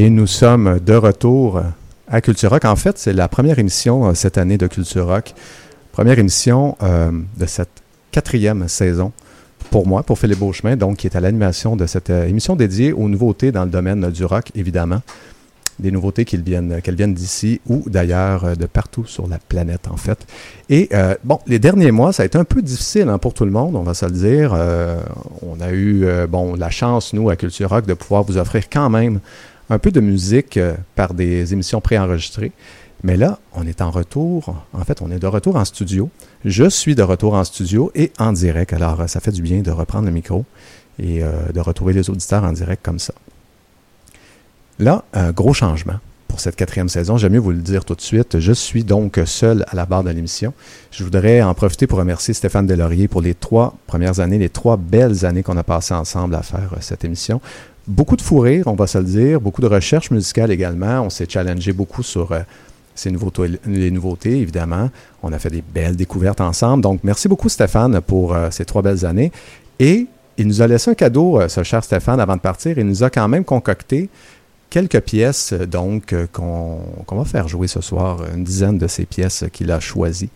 Et nous sommes de retour à Culture Rock. En fait, c'est la première émission euh, cette année de Culture Rock. Première émission euh, de cette quatrième saison pour moi, pour Philippe Beauchemin, donc qui est à l'animation de cette euh, émission dédiée aux nouveautés dans le domaine du rock, évidemment. des nouveautés qu'elles viennent, d'ici ou d'ailleurs de partout sur la planète, en fait. Et bon, les derniers mois, ça a été un peu difficile hein, pour tout le monde, on va se le dire. On a eu, bon, la chance, nous, à Culture Rock, de pouvoir vous offrir quand même un peu de musique euh, par des émissions préenregistrées. Mais là, on est en retour. En fait, on est de retour en studio. Je suis de retour en studio et en direct. Alors, ça fait du bien de reprendre le micro et euh, de retrouver les auditeurs en direct comme ça. Là, un gros changement pour cette quatrième saison. J'aime mieux vous le dire tout de suite. Je suis donc seul à la barre de l'émission. Je voudrais en profiter pour remercier Stéphane Delaurier pour les trois premières années, les trois belles années qu'on a passées ensemble à faire euh, cette émission. Beaucoup de fou on va se le dire, beaucoup de recherche musicale également. On s'est challengé beaucoup sur euh, ces nouveautés, les nouveautés, évidemment. On a fait des belles découvertes ensemble. Donc, merci beaucoup, Stéphane, pour euh, ces trois belles années. Et il nous a laissé un cadeau, euh, ce cher Stéphane, avant de partir. Il nous a quand même concocté quelques pièces, donc, qu'on va faire jouer ce soir, une dizaine de ces pièces qu'il a choisies.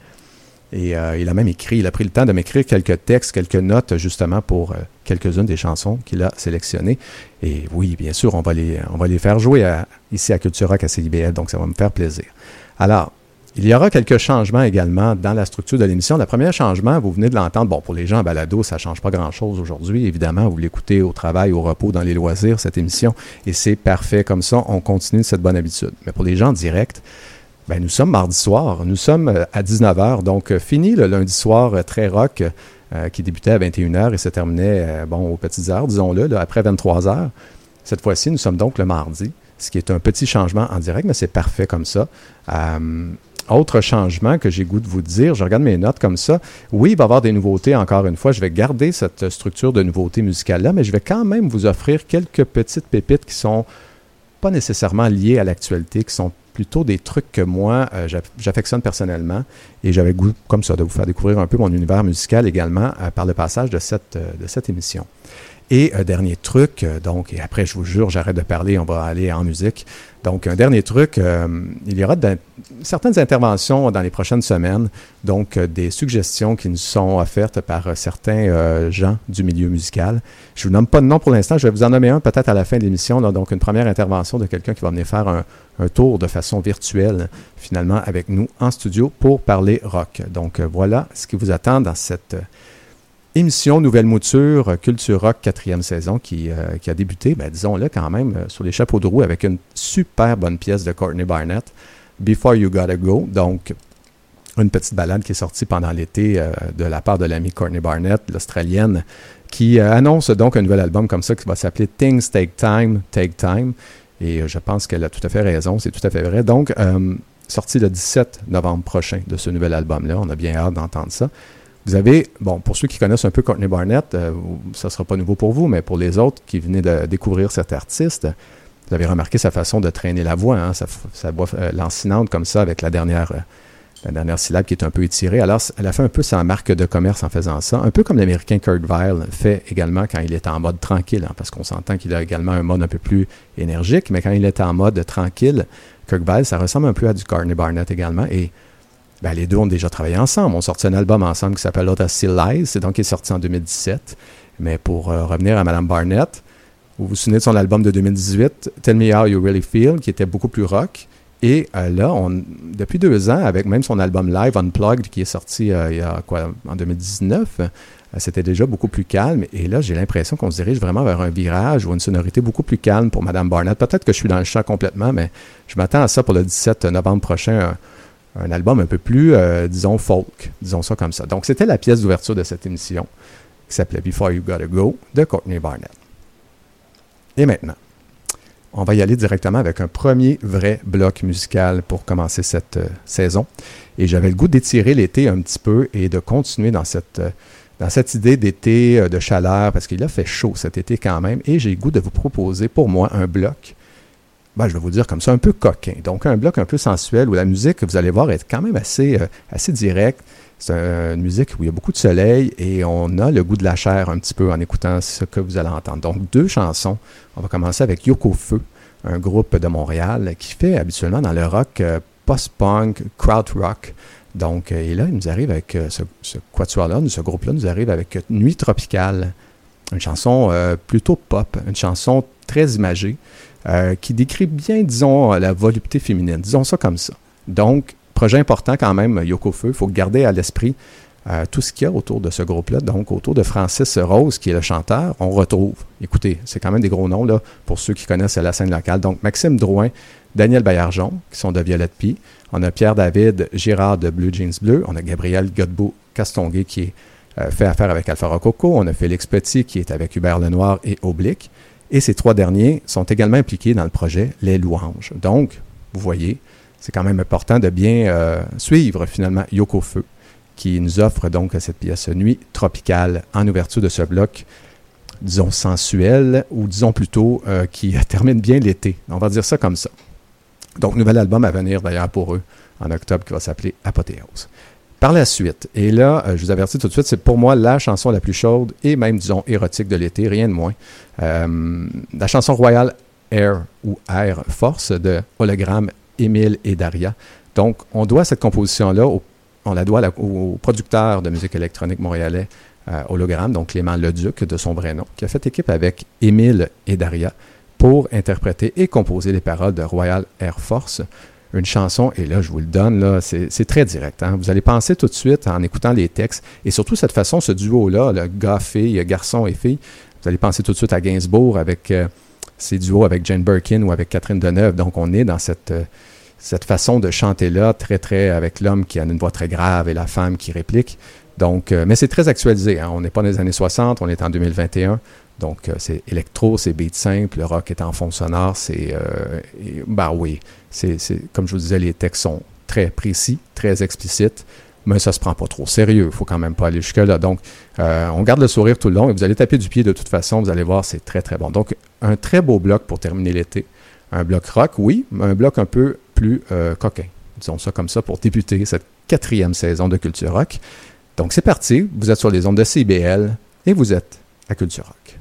Et euh, il a même écrit, il a pris le temps de m'écrire quelques textes, quelques notes, justement, pour euh, quelques-unes des chansons qu'il a sélectionnées. Et oui, bien sûr, on va les, on va les faire jouer ici à Culture Rock à CIBL, donc ça va me faire plaisir. Alors, il y aura quelques changements également dans la structure de l'émission. Le premier changement, vous venez de l'entendre, bon, pour les gens à balado, ça ne change pas grand-chose aujourd'hui. Évidemment, vous l'écoutez au travail, au repos, dans les loisirs, cette émission, et c'est parfait comme ça. On continue cette bonne habitude. Mais pour les gens en direct, ben, nous sommes mardi soir, nous sommes euh, à 19h, donc euh, fini le lundi soir euh, très rock qui débutait à 21h et se terminait bon, aux petites heures, disons-le, après 23h. Cette fois-ci, nous sommes donc le mardi, ce qui est un petit changement en direct, mais c'est parfait comme ça. Autre changement que j'ai goût de vous dire, je regarde mes notes comme ça. Oui, il va y avoir des nouveautés, encore une fois. Je vais garder cette structure de nouveautés musicales-là, mais je vais quand même vous offrir quelques petites pépites qui sont pas nécessairement liées à l'actualité, qui sont plutôt des trucs que moi, euh, j'aff- j'affectionne personnellement. Et j'avais goût, comme ça, de vous faire découvrir un peu mon univers musical également euh, par le passage de cette, euh, de cette émission. Et un dernier truc, euh, donc, et après, je vous jure, j'arrête de parler, on va aller en musique. Donc, un dernier truc, euh, il y aura certaines interventions dans les prochaines semaines, donc euh, des suggestions qui nous sont offertes par certains gens du milieu musical. Je ne vous nomme pas de nom pour l'instant, je vais vous en nommer un peut-être à la fin de l'émission, donc une première intervention de quelqu'un qui va venir faire un, tour de façon virtuelle, finalement, avec nous en studio pour parler rock. Donc, voilà ce qui vous attend dans cette émission Nouvelle Mouture euh, Culture Rock quatrième saison qui, euh, qui a débuté, ben, disons-le quand même, euh, sur les chapeaux de roue avec une super bonne pièce de Courtney Barnett, Before You Gotta Go. Donc, une petite balade qui est sortie pendant l'été de la part de l'amie Courtney Barnett, l'Australienne, qui annonce donc un nouvel album comme ça qui va s'appeler Things Take Time, Take Time. Et je pense qu'elle a tout à fait raison, c'est tout à fait vrai. Donc, euh, sorti le 17 novembre prochain de ce nouvel album-là. On a bien hâte d'entendre ça. Vous avez, bon, pour ceux qui connaissent un peu Courtney Barnett, euh, ça ne sera pas nouveau pour vous, mais pour les autres qui venaient de découvrir cet artiste, vous avez remarqué sa façon de traîner la voix, hein, sa, voix euh, lancinante comme ça, avec la dernière, euh, la dernière syllabe qui est un peu étirée. Alors, elle a fait un peu sa marque de commerce en faisant ça, un peu comme l'américain Kurt Vile fait également quand il est en mode tranquille, hein, parce qu'on s'entend qu'il a également un mode un peu plus énergique, mais quand il est en mode tranquille, Kirk Vile, ça ressemble un peu à du Courtney Barnett également, et ben, les deux ont déjà travaillé ensemble. On sorti un album ensemble qui s'appelle Lot of Still Lies. C'est donc qui est sorti en 2017. Mais pour euh, revenir à Madame Barnett, vous vous souvenez de son album de 2018, Tell Me How You Really Feel, qui était beaucoup plus rock. Et euh, là, depuis deux ans, avec même son album live Unplugged, qui est sorti euh, il y a quoi, en 2019, euh, c'était déjà beaucoup plus calme. Et là, j'ai l'impression qu'on se dirige vraiment vers un virage ou une sonorité beaucoup plus calme pour Madame Barnett. Peut-être que je suis dans le champ complètement, mais je m'attends à ça pour le 17 novembre prochain. Un album un peu plus, euh, disons, folk, disons ça comme ça. Donc, c'était la pièce d'ouverture de cette émission qui s'appelait Before You Gotta Go de Courtney Barnett. Et maintenant, on va y aller directement avec un premier vrai bloc musical pour commencer cette euh, saison. Et j'avais le goût d'étirer l'été un petit peu et de continuer dans cette, euh, dans cette idée d'été, de chaleur, parce qu'il a fait chaud cet été quand même. Et j'ai le goût de vous proposer pour moi un bloc ben, je vais vous dire comme ça, un peu coquin. Donc, un bloc un peu sensuel où la musique, vous allez voir, est quand même assez, euh, assez directe. C'est un- une musique où il y a beaucoup de soleil et on a le goût de la chair un petit peu en écoutant ce que vous allez entendre. Donc, deux chansons. On va commencer avec Yoko Feu, un groupe de Montréal qui fait habituellement dans le rock euh, post-punk, krautrock. Donc, euh, et là, il nous arrive avec ce, quatuor-là, ce groupe-là nous arrive avec Nuit tropicale, une chanson plutôt pop, une chanson très imagée. Euh, qui décrit bien, disons, la volupté féminine. Disons ça comme ça. Donc, projet important quand même, Yoko Feu. Il faut garder à l'esprit euh, tout ce qu'il y a autour de ce groupe-là. Donc, autour de Francis Rose, qui est le chanteur, on retrouve, écoutez, c'est quand même des gros noms là, pour ceux qui connaissent la scène locale. Donc, Maxime Drouin, Daniel Baillargeon, qui sont de Violette Pie. On a Pierre-David Girard de Blue Jeans Bleu. On a Gabriel Godbout-Castonguay, qui est, euh, fait affaire avec Alpha Rococo. On a Félix Petit, qui est avec Hubert Lenoir et Oblique. Et ces trois derniers sont également impliqués dans le projet Les Louanges. Donc, vous voyez, c'est quand même important de bien euh, suivre finalement Yoko Feu qui nous offre donc cette pièce Nuit tropicale en ouverture de ce bloc, disons sensuel, ou disons plutôt euh, qui termine bien l'été. On va dire ça comme ça. Donc, nouvel album à venir d'ailleurs pour eux en octobre qui va s'appeler Apothéose. Par la suite, et là, euh, je vous avertis tout de suite, c'est pour moi la chanson la plus chaude et même, disons, érotique de l'été, rien de moins. Euh, la chanson Royal Air ou Air Force de Hologramme, Émile et Daria. Donc, on doit cette composition-là on la doit au producteur de musique électronique montréalais euh, Hologramme, donc Clément Leduc de son vrai nom, qui a fait équipe avec Émile et Daria pour interpréter et composer les paroles de Royal Air Force, une chanson, et là je vous le donne, c'est très direct. Hein. Vous allez penser tout de suite en écoutant les textes, et surtout cette façon, ce duo-là, le gars-fille, garçon et fille, vous allez penser tout de suite à Gainsbourg avec euh, ses duos avec Jane Birkin ou avec Catherine Deneuve. Donc on est dans cette... Euh, cette façon de chanter-là, très, très avec l'homme qui a une voix très grave et la femme qui réplique. Donc, euh, mais c'est très actualisé. Hein. On n'est pas dans les années 60, on est en 2021. Donc, euh, c'est électro, c'est beat simple, le rock est en fond sonore. C'est. Euh, bah oui, comme je vous disais, les textes sont très précis, très explicites, mais ça se prend pas trop sérieux. Il faut quand même pas aller jusque-là. Donc, on garde le sourire tout le long et vous allez taper du pied de toute façon. Vous allez voir, c'est très, très bon. Donc, un très beau bloc pour terminer l'été. Un bloc rock, oui, mais un bloc un peu plus euh, coquin. Disons ça comme ça pour débuter cette quatrième saison de Culture Rock. Donc c'est parti, vous êtes sur les ondes de CBL et vous êtes à Culture Rock.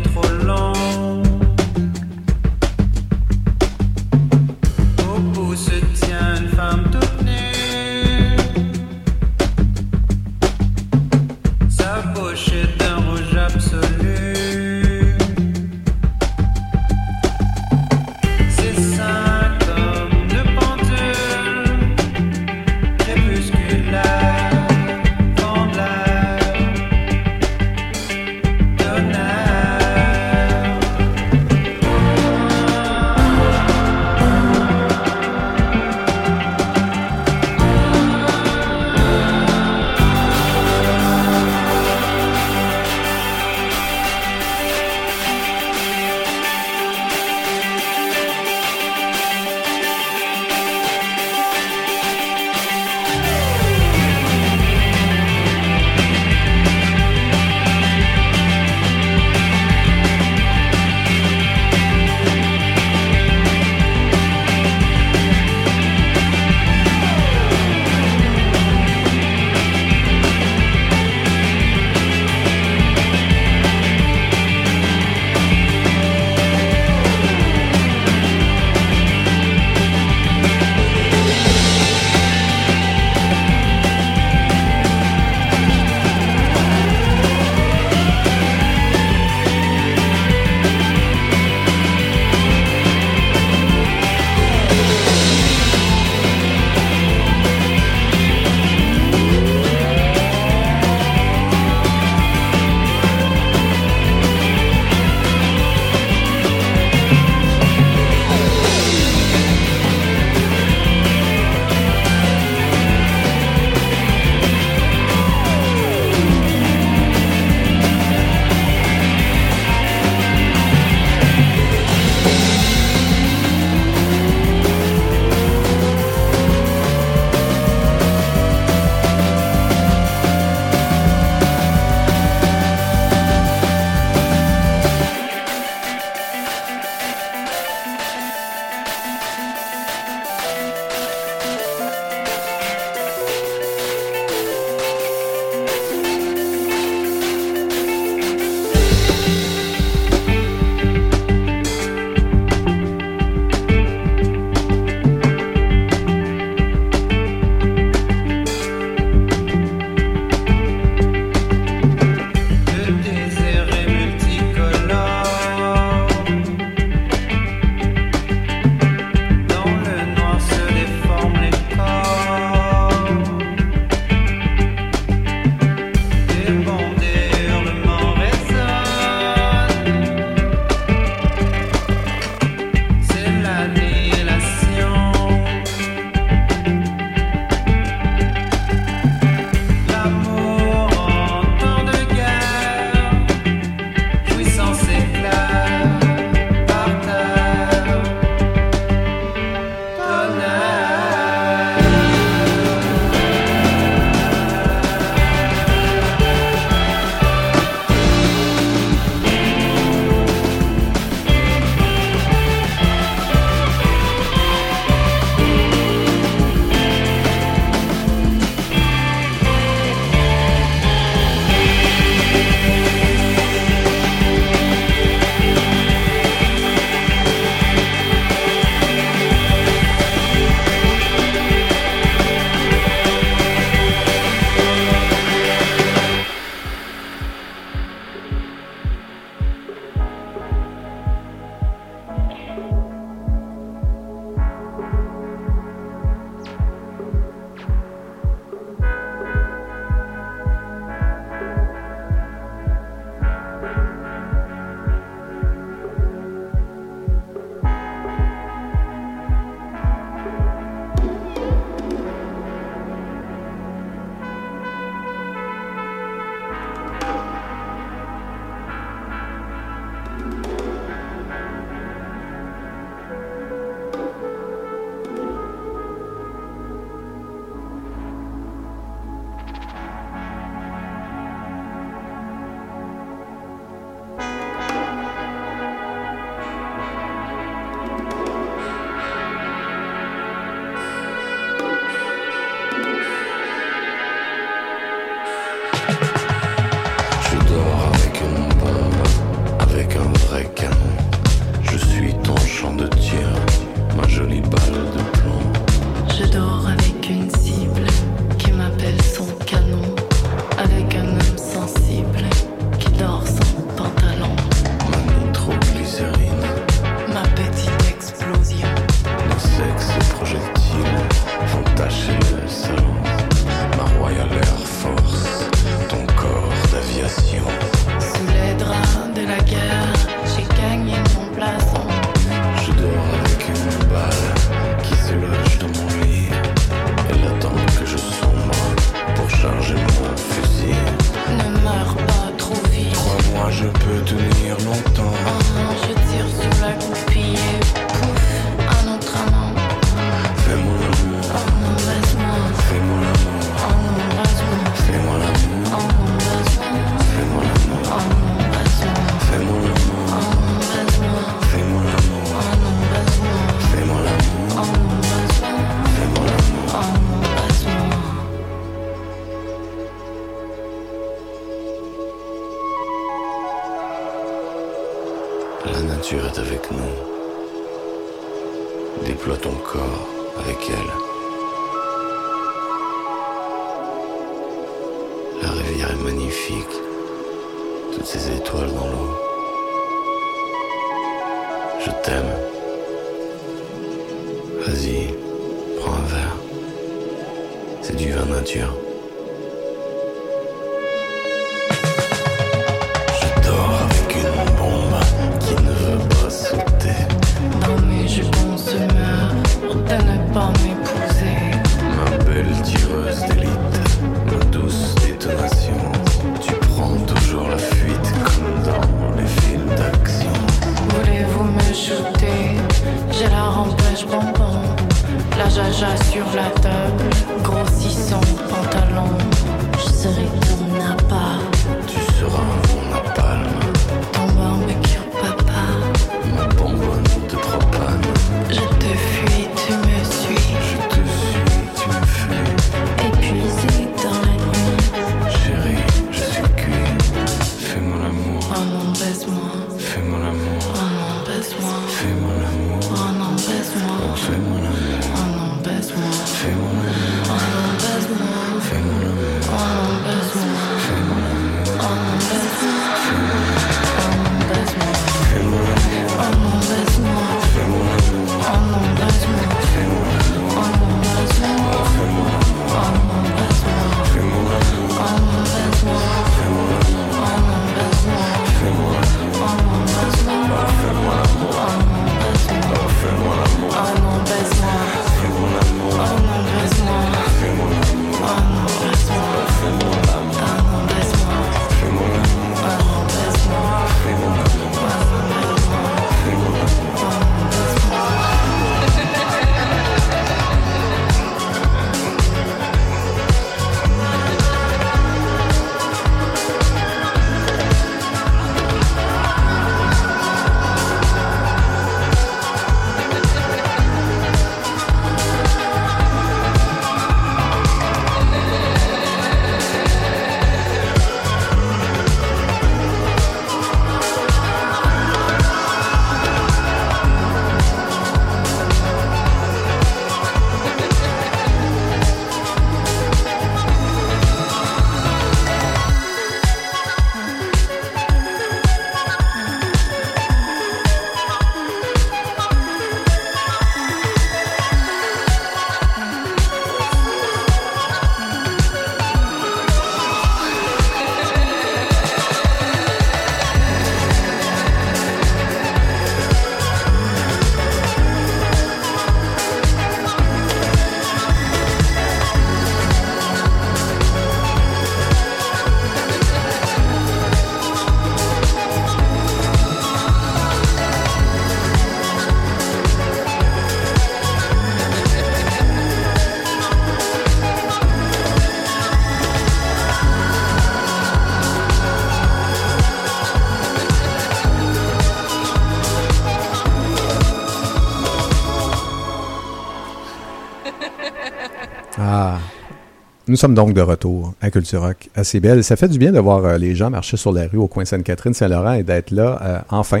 Nous sommes donc de retour à Culture Rock à Cébelle. Ça fait du bien de voir euh, les gens marcher sur la rue au coin Sainte-Catherine-Saint-Laurent et d'être là euh, enfin.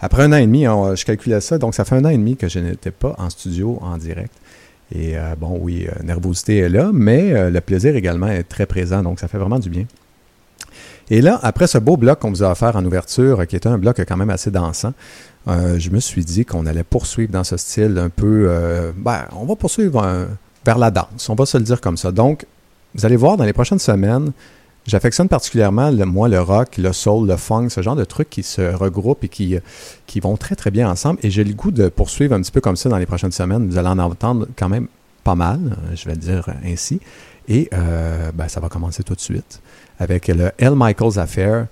Après un an et demi, on- je calculais ça, donc ça fait un an et demi que je n'étais pas en studio en direct. Et euh, bon, oui, euh, nervosité est là, mais euh, le plaisir également est très présent, donc ça fait vraiment du bien. Et là, après ce beau bloc qu'on vous a offert en ouverture, euh, qui était un bloc quand même assez dansant, euh, je me suis dit qu'on allait poursuivre dans ce style un peu... euh, ben, on va poursuivre vers la danse, on va se le dire comme ça. Donc, vous allez voir dans les prochaines semaines, j'affectionne particulièrement, le- moi, le rock, le soul, le funk, ce genre de trucs qui se regroupent et qui, vont très, très bien ensemble. Et j'ai le goût de poursuivre un petit peu comme ça dans les prochaines semaines. Vous allez en entendre quand même pas mal, euh, je vais dire ainsi. Et euh, ben, ça va commencer tout de suite avec le L. Michaels Affair,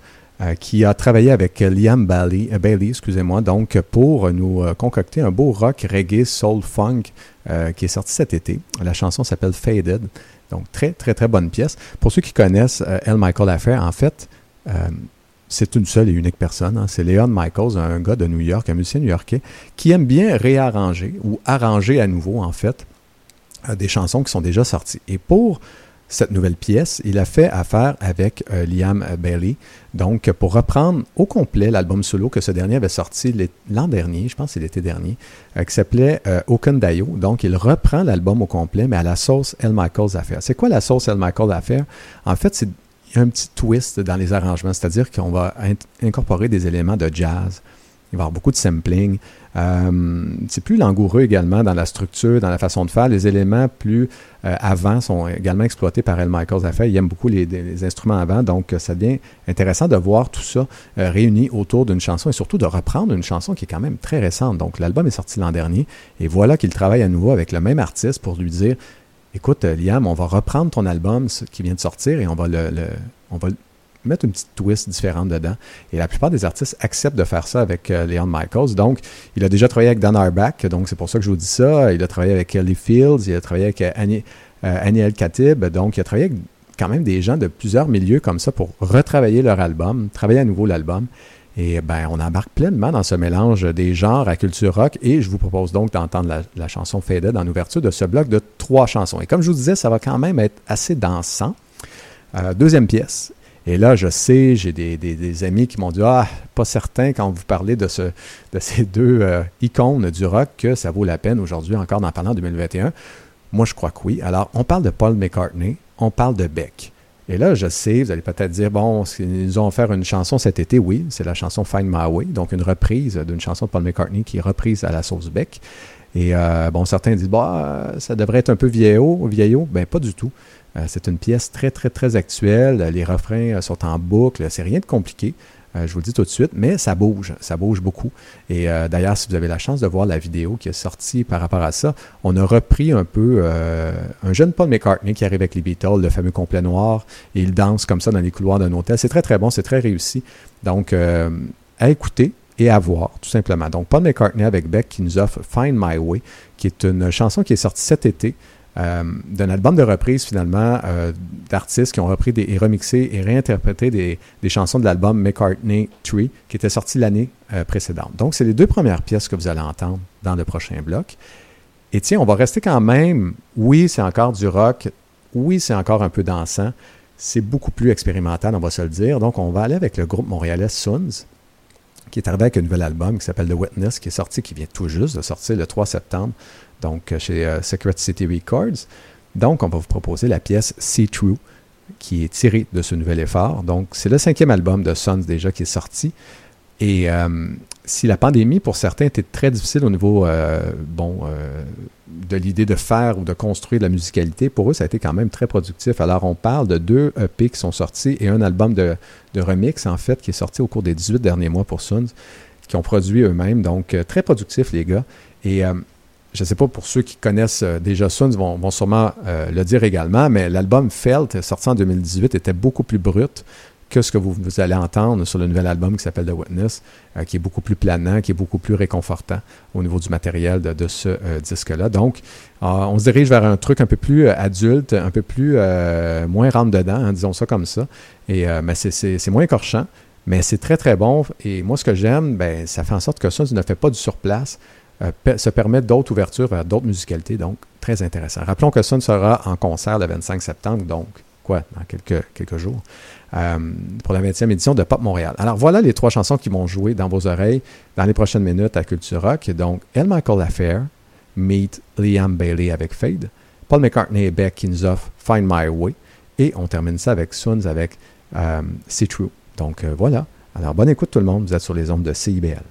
qui a travaillé avec euh, Liam Bailey, euh, Bailey excusez-moi, donc pour nous euh, concocter un beau rock, reggae, soul, funk euh, qui est sorti cet été. La chanson s'appelle Faded. Donc, très, très, très bonne pièce. Pour ceux qui connaissent euh, L. Michael Affair, en fait, euh, c'est une seule et unique personne. hein. C'est Leon Michaels, un gars de New York, un musicien new-yorkais, qui aime bien réarranger ou arranger à nouveau, en fait, euh, des chansons qui sont déjà sorties. Et pour cette nouvelle pièce, il a fait affaire avec euh, Liam Bailey. Donc, pour reprendre au complet l'album solo que ce dernier avait sorti l'an dernier, je pense que l'été dernier, euh, qui s'appelait euh. Donc, il reprend l'album au complet, mais à la sauce El Michaels Affair. C'est quoi la sauce El Michaels Affair? En fait, c'est un petit twist dans les arrangements, c'est-à-dire qu'on va incorporer des éléments de jazz. Il va y avoir beaucoup de sampling. Euh, c'est plus langoureux également dans la structure, dans la façon de faire. Les éléments plus euh, avant sont également exploités par El Michaels Affair. Il aime beaucoup les, instruments avant, donc euh, ça devient intéressant de voir tout ça réuni autour d'une chanson et surtout de reprendre une chanson qui est quand même très récente. Donc l'album est sorti l'an dernier et voilà qu'il travaille à nouveau avec le même artiste pour lui dire Écoute, Liam, on va reprendre ton album qui vient de sortir et on va le, le- on va mettre une petite twist différente dedans. Et la plupart des artistes acceptent de faire ça avec euh, Leon Michaels. Donc, il a déjà travaillé avec Dan Arbach, donc c'est pour ça que je vous dis ça. Il a travaillé avec Kelly Fields, il a travaillé avec euh, Annie, euh. Donc, il a travaillé avec quand même des gens de plusieurs milieux comme ça pour retravailler leur album, travailler à nouveau l'album. Et ben, on embarque pleinement dans ce mélange des genres à culture rock. Et je vous propose donc d'entendre la, la chanson Faded en ouverture de ce bloc de trois chansons. Et comme je vous disais, ça va quand même être assez dansant. Euh, deuxième pièce. Et là, je sais, j'ai des, amis qui m'ont dit Ah, pas certain quand vous parlez de, ce, de ces deux euh, icônes du rock que ça vaut la peine aujourd'hui encore d'en parler en 2021. Moi, je crois que oui. Alors, on parle de Paul McCartney, on parle de Beck. Et là, je sais, vous allez peut-être dire, bon, ils ont offert une chanson cet été, oui, c'est la chanson Find My Way, donc une reprise d'une chanson de Paul McCartney qui est reprise à la sauce Beck. Et euh, bon, certains disent, bah, ça devrait être un peu vieillot, vieillot. Ben, pas du tout. Euh, c'est une pièce très, très, très actuelle. Les refrains euh, sont en boucle. C'est rien de compliqué. Euh, je vous le dis tout de suite, mais ça bouge, ça bouge beaucoup. Et d'ailleurs, si vous avez la chance de voir la vidéo qui est sortie par rapport à ça, on a repris un peu un jeune Paul McCartney qui arrive avec les Beatles, le fameux complet noir, et il danse comme ça dans les couloirs d'un hôtel. C'est très très bon, c'est très réussi. Donc, à écouter et à voir, tout simplement. Donc, Paul McCartney avec Beck qui nous offre Find My Way, qui est une chanson qui est sortie cet été. Euh, d'un album de reprise finalement euh, d'artistes qui ont repris des, et remixé et réinterprété des, chansons de l'album McCartney 3 qui était sorti l'année euh, précédente. Donc c'est les deux premières pièces que vous allez entendre dans le prochain bloc. Et tiens, on va rester quand même, oui c'est encore du rock, oui c'est encore un peu dansant, c'est beaucoup plus expérimental on va se le dire. Donc on va aller avec le groupe montréalais Suns qui est arrivé avec un nouvel album qui s'appelle The Witness, qui est sorti, qui vient tout juste de sortir le 3 septembre, donc euh, chez euh, Secret City Records. Donc, on va vous proposer la pièce See True, qui est tirée de ce nouvel effort. Donc, c'est le cinquième album de Sons déjà qui est sorti. Et euh, si la pandémie, pour certains, était très difficile au niveau bon, de l'idée de faire ou de construire de la musicalité, pour eux, ça a été quand même très productif. Alors, on parle de deux EP qui sont sortis et un album de, remix, en fait, qui est sorti au cours des 18 derniers mois pour Suns, qui ont produit eux-mêmes. Donc, très productif, les gars. Et je ne sais pas, pour ceux qui connaissent euh, déjà Suns, vont, vont sûrement euh, le dire également, mais l'album Felt, sorti en 2018, était beaucoup plus brut que ce que vous, allez entendre sur le nouvel album qui s'appelle The Witness, euh, qui est beaucoup plus planant, qui est beaucoup plus réconfortant au niveau du matériel de, ce disque-là. Donc, on se dirige vers un truc un peu plus adulte, un peu plus moins rentre-dedans, hein, disons ça comme ça. Et mais c'est- moins écorchant, mais c'est très très bon. Et moi, ce que j'aime, ben, ça fait en sorte que ça ne fait pas du surplace, se permet d'autres ouvertures vers d'autres musicalités, donc très intéressant. Rappelons que Sun sera en concert le 25 septembre, donc quoi, dans quelques, jours, euh, pour la 20e édition de Pop Montréal. Alors voilà les trois chansons qui vont jouer dans vos oreilles dans les prochaines minutes à Culture Rock. Donc, El Michael Affair, Meet Liam Bailey avec Fade, Paul McCartney et Beck qui nous Find My Way, et on termine ça avec Suns avec euh, See True. Donc euh, voilà. Alors bonne écoute tout le monde, vous êtes sur les ondes de CIBL.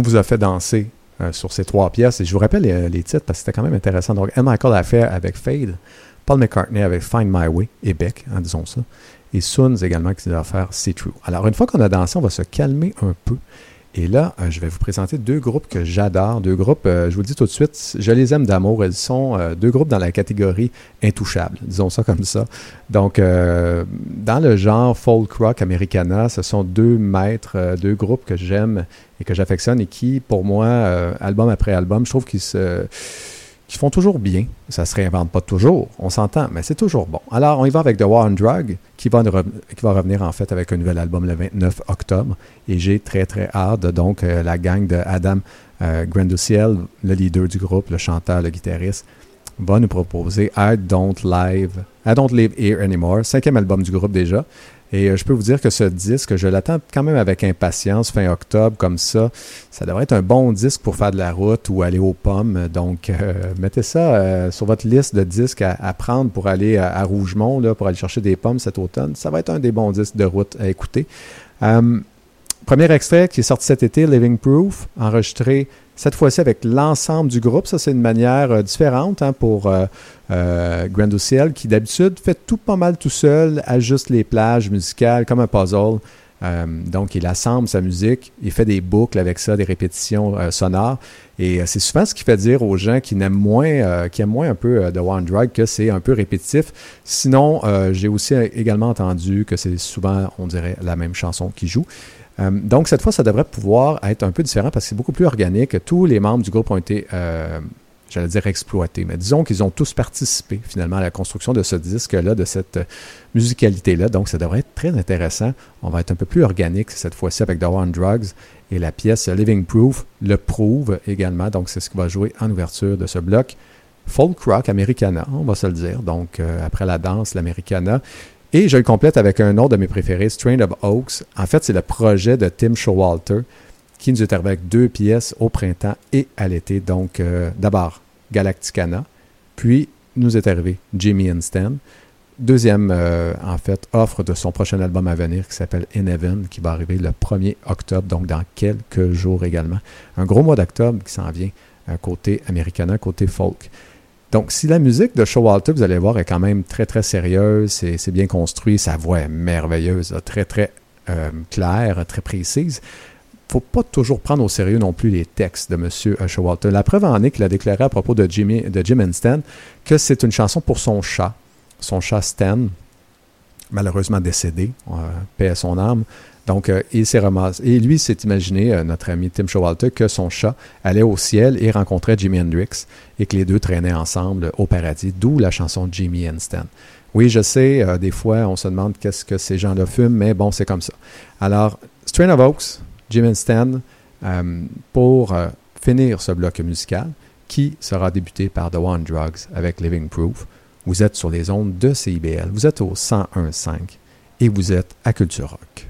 Vous a fait danser euh, sur ces trois pièces. Et je vous rappelle les, les titres parce que c'était quand même intéressant. Donc, Ed Michael Affair avec Fade, Paul McCartney avec Find My Way et Beck, hein, disons ça. Et Soons également qui va faire See True. Alors, une fois qu'on a dansé, on va se calmer un peu. Et là, euh, je vais vous présenter deux groupes que j'adore. Deux groupes, euh, je vous le dis tout de suite, je les aime d'amour. Ils sont euh, deux groupes dans la catégorie intouchable, disons ça comme ça. Donc, dans le genre folk rock americana, ce sont deux maîtres, deux groupes que j'aime et que j'affectionne et qui, pour moi, album après album, je trouve qu'ils se qui font toujours bien. Ça se réinvente pas toujours, on s'entend, mais c'est toujours bon. Alors, on y va avec The War on Drug, qui va, qui va revenir en fait avec un nouvel album le 29 octobre. Et j'ai très très hâte. Donc, euh, la gang de Adam euh, Granduciel, le leader du groupe, le chanteur, le guitariste, va nous proposer I Don't Live, I Don't Live Here Anymore, cinquième album du groupe déjà. Et euh, je peux vous dire que ce disque, je l'attends quand même avec impatience, fin octobre, comme ça. Ça devrait être un bon disque pour faire de la route ou aller aux pommes. Donc, euh, mettez ça euh, sur votre liste de disques à, à prendre pour aller à, à Rougemont, là, pour aller chercher des pommes cet automne. Ça va être un des bons disques de route à écouter. Euh, premier extrait qui est sorti cet été, Living Proof, enregistré cette fois-ci avec l'ensemble du groupe. Ça, c'est une manière euh, différente hein, pour euh, euh, Grand qui d'habitude fait tout pas mal tout seul, ajuste les plages musicales comme un puzzle. Euh, donc, il assemble sa musique, il fait des boucles avec ça, des répétitions sonores. Et c'est souvent ce qui fait dire aux gens qui n'aiment moins, qui aiment moins un peu The One Drug que c'est un peu répétitif. Sinon, j'ai aussi également entendu que c'est souvent, on dirait, la même chanson qui joue. Euh, donc, cette fois, ça devrait pouvoir être un peu différent parce que c'est beaucoup plus organique. Tous les membres du groupe ont été, euh, j'allais dire, exploités. Mais disons qu'ils ont tous participé finalement à la construction de ce disque-là, de cette musicalité-là. Donc, ça devrait être très intéressant. On va être un peu plus organique cette fois-ci avec The on Drugs. Et la pièce Living Proof le prouve également. Donc, c'est ce qui va jouer en ouverture de ce bloc. Folk rock americana, on va se le dire. Donc, euh, après la danse, l'americana. Et je le complète avec un autre de mes préférés, Strain of Oaks. En fait, c'est le projet de Tim Showalter qui nous est arrivé avec deux pièces au printemps et à l'été. Donc, euh, d'abord Galacticana, puis nous est arrivé Jimmy and Stan. Deuxième, euh, en fait, offre de son prochain album à venir qui s'appelle In Heaven, qui va arriver le 1er octobre, donc dans quelques jours également. Un gros mois d'octobre qui s'en vient, euh, côté américana, côté folk. Donc, si la musique de Showalter, vous allez voir, est quand même très, très sérieuse, c'est bien construit, sa voix est merveilleuse, très, très euh, claire, très précise, faut pas toujours prendre au sérieux non plus les textes de M. Showalter. La preuve en est qu'il a déclaré à propos de, Jimmy, de Jim and Stan que c'est une chanson pour son chat, son chat Stan, malheureusement décédé, euh, paix à son âme. Donc, euh, il s'est ramassé. Et lui s'est imaginé, euh, notre ami Tim Showalter, que son chat allait au ciel et rencontrait Jimi Hendrix et que les deux traînaient ensemble au paradis, d'où la chanson Jimmy and. Oui, je sais, euh, des fois, on se demande qu'est-ce que ces gens-là fument, mais bon, c'est comme ça. Alors, Strain of Oaks, Jim and Stan, pour finir ce bloc musical, qui sera débuté par The One Drugs avec Living Proof. Vous êtes sur les ondes de CIBL, vous êtes au 101.5 et vous êtes à Culture Rock.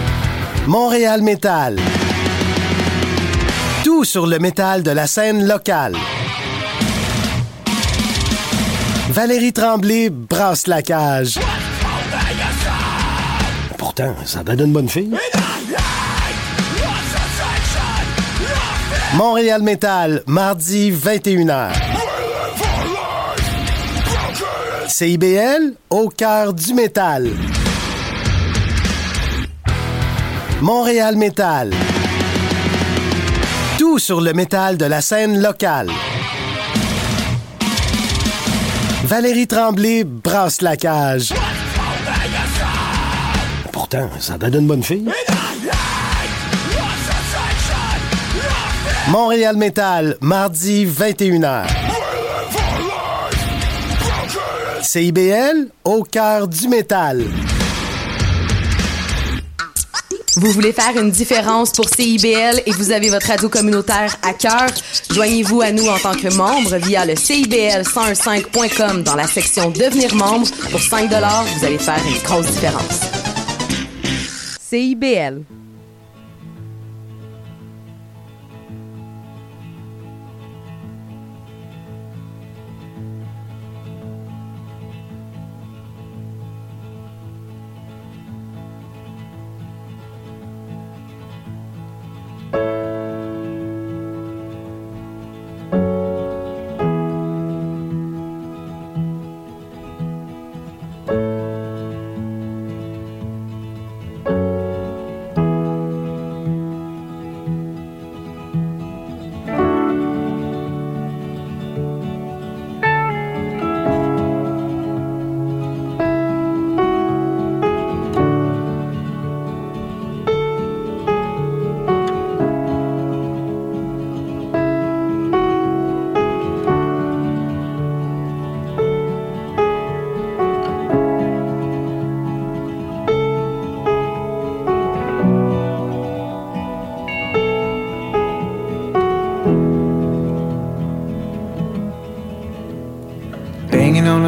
Montréal Métal. Tout sur le métal de la scène locale. Valérie Tremblay brasse la cage. Pourtant, ça donne une bonne fille. Montréal Métal, mardi 21h. CIBL, au cœur du métal. Montréal Métal. Tout sur le métal de la scène locale. Valérie Tremblay brasse la cage. Pourtant, ça donne une bonne fille. Montréal Métal, mardi 21h. CIBL, au cœur du métal. Vous voulez faire une différence pour CIBL et vous avez votre radio communautaire à cœur? Joignez-vous à nous en tant que membre via le CIBL1015.com dans la section Devenir membre. Pour 5 vous allez faire une grosse différence. CIBL.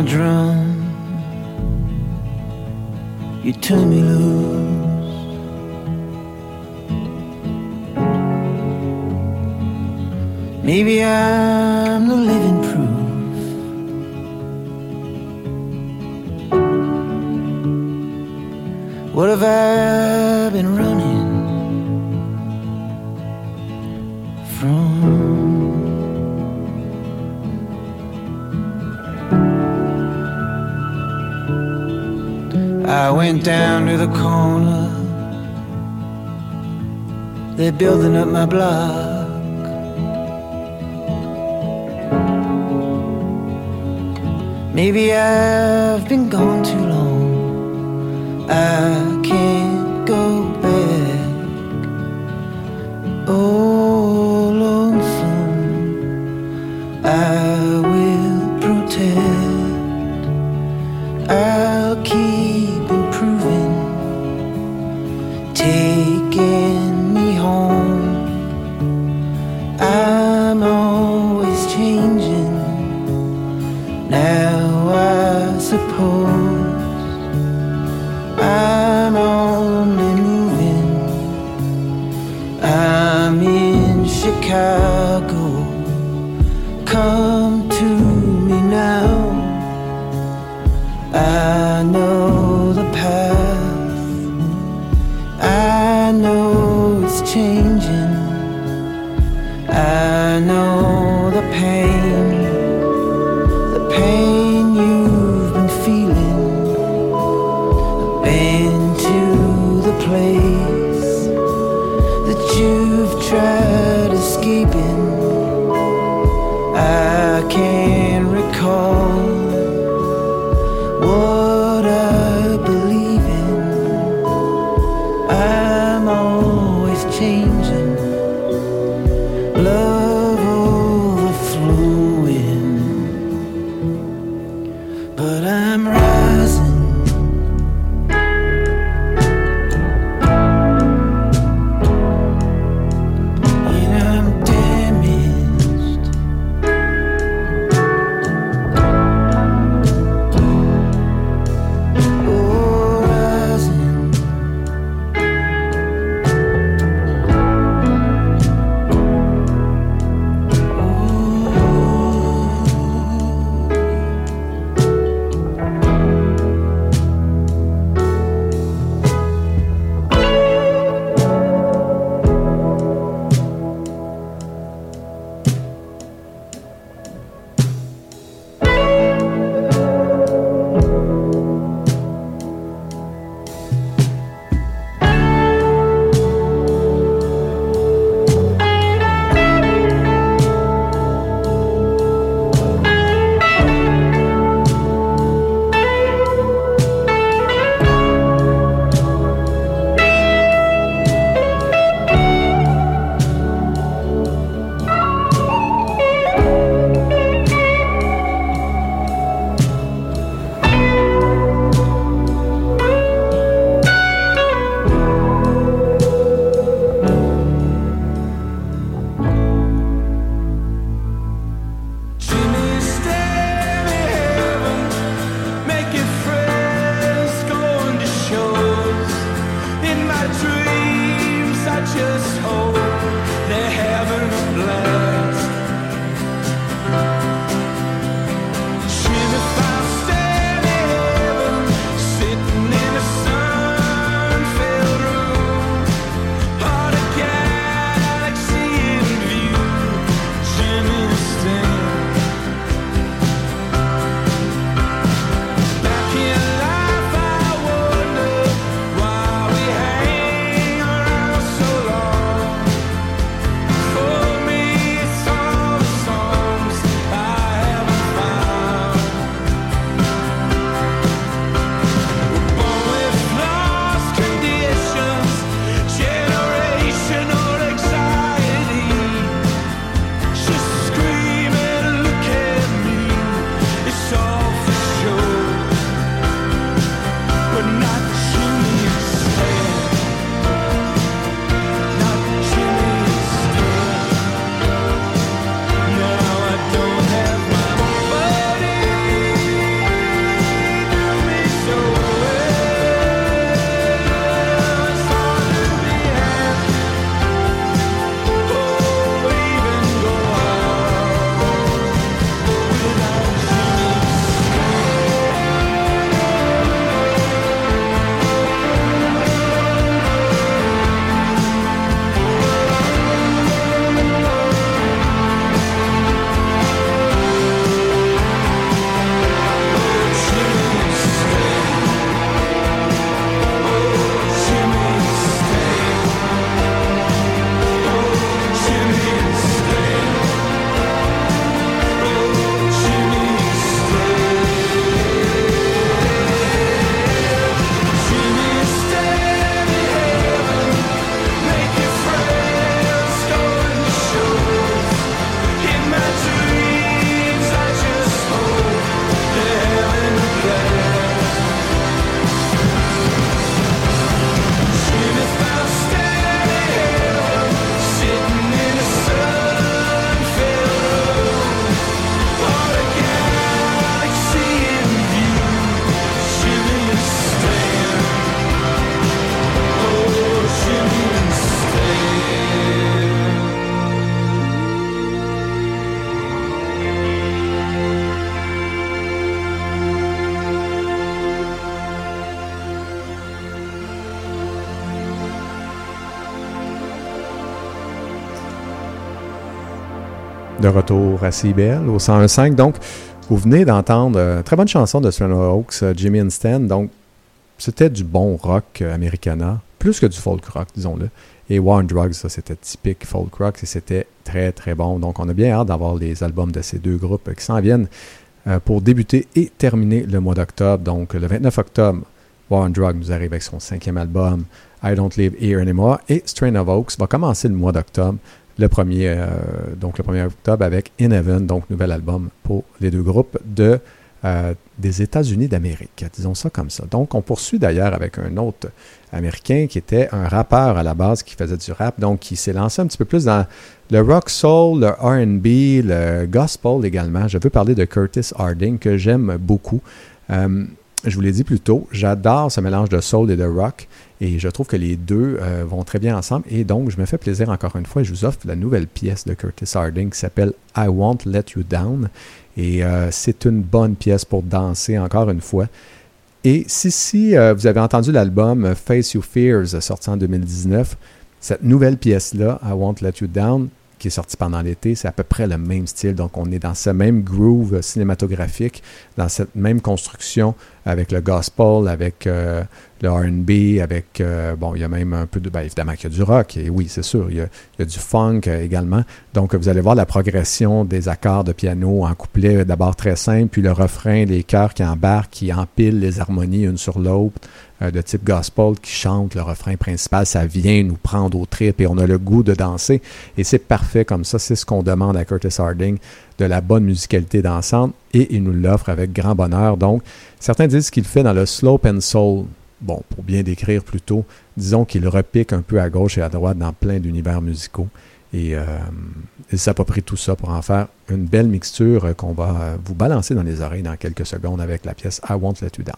drunk. They're building up my block. Maybe I've been gone too long. I can't de retour à CBL au 101.5. Donc, vous venez d'entendre euh, très bonne chanson de Stranger Oaks, euh, Jimmy and Stan. Donc, c'était du bon rock euh, americana, plus que du folk rock, disons-le. Et War on Drugs, ça, c'était typique folk rock et c'était très, très bon. Donc, on a bien hâte d'avoir les albums de ces deux groupes qui s'en viennent pour débuter et terminer le mois d'octobre. Donc, le 29 octobre, War on Drugs nous arrive avec son cinquième album, I Don't Live Here Anymore. Et Strain of Oaks va commencer le mois d'octobre, le premier, euh, donc le 1er octobre avec In Heaven, donc nouvel album pour les deux groupes de, euh, des États-Unis d'Amérique. Disons ça comme ça. Donc, on poursuit d'ailleurs avec un autre américain qui était un rappeur à la base qui faisait du rap, donc qui s'est lancé un petit peu plus dans le rock soul, le RB, le gospel également. Je veux parler de Curtis Harding que j'aime beaucoup. Euh, je vous l'ai dit plus tôt, j'adore ce mélange de soul et de rock et je trouve que les deux euh, vont très bien ensemble et donc je me fais plaisir encore une fois je vous offre la nouvelle pièce de Curtis Harding qui s'appelle I Won't Let You Down et euh, c'est une bonne pièce pour danser encore une fois. Et si, si euh, vous avez entendu l'album Face Your Fears sorti en 2019, cette nouvelle pièce-là, I Won't Let You Down, qui est sortie pendant l'été, c'est à peu près le même style. Donc, on est dans ce même groove cinématographique, dans cette même construction avec le gospel, avec euh, le RB, avec. euh, bon, il y a même un peu de. Ben, évidemment qu'il y a du rock, et oui, c'est sûr. Il y a, du funk euh, également. Donc, vous allez voir la progression des accords de piano en couplet, d'abord très simple, puis le refrain, les chœurs qui embarquent, qui empilent les harmonies une sur l'autre, de type gospel, qui chantent le refrain principal. Ça vient nous prendre au trip et on a le goût de danser. Et c'est parfait comme ça. C'est ce qu'on demande à Curtis Harding, de la bonne musicalité dansante, et il nous l'offre avec grand bonheur. Donc, certains disent qu'il fait dans le slope and soul. Bon, pour bien décrire plutôt, disons qu'il repique un peu à gauche et à droite dans plein d'univers musicaux. Et euh, il s'approprie tout ça pour en faire une belle mixture euh, qu'on va euh, vous balancer dans les oreilles dans quelques secondes avec la pièce I Won't Let You Down.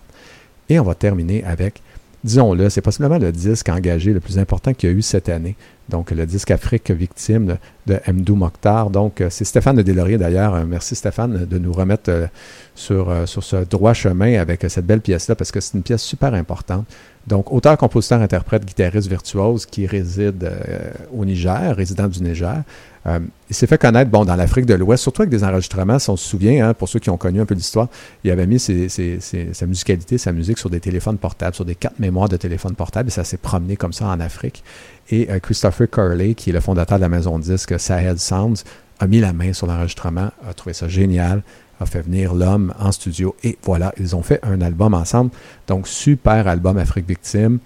Et on va terminer avec, disons-le, c'est possiblement le disque engagé le plus important qu'il y a eu cette année. Donc, le disque Afrique victime de, Mdou Mokhtar. Donc, euh, c'est Stéphane de Delaurier d'ailleurs. Euh, Merci Stéphane de nous remettre euh, sur, ce droit chemin avec cette belle pièce-là parce que c'est une pièce super importante. Donc, auteur, compositeur, interprète, guitariste virtuose qui réside euh, au Niger, résident du Niger. Euh, il s'est fait connaître dans l'Afrique de l'Ouest, surtout avec des enregistrements, si on se souvient, hein, pour ceux qui ont connu un peu l'histoire, il avait mis sa musicalité, sa musique sur des téléphones portables, sur des cartes mémoire de téléphones portables, et ça s'est promené comme ça en Afrique. Et euh, Christopher Curley, qui est le fondateur de la maison de disques Sahel Sounds, a mis la main sur l'enregistrement, a trouvé ça génial, a fait venir l'homme en studio, et voilà, ils ont fait un album ensemble. Donc, super album Afrique Victime.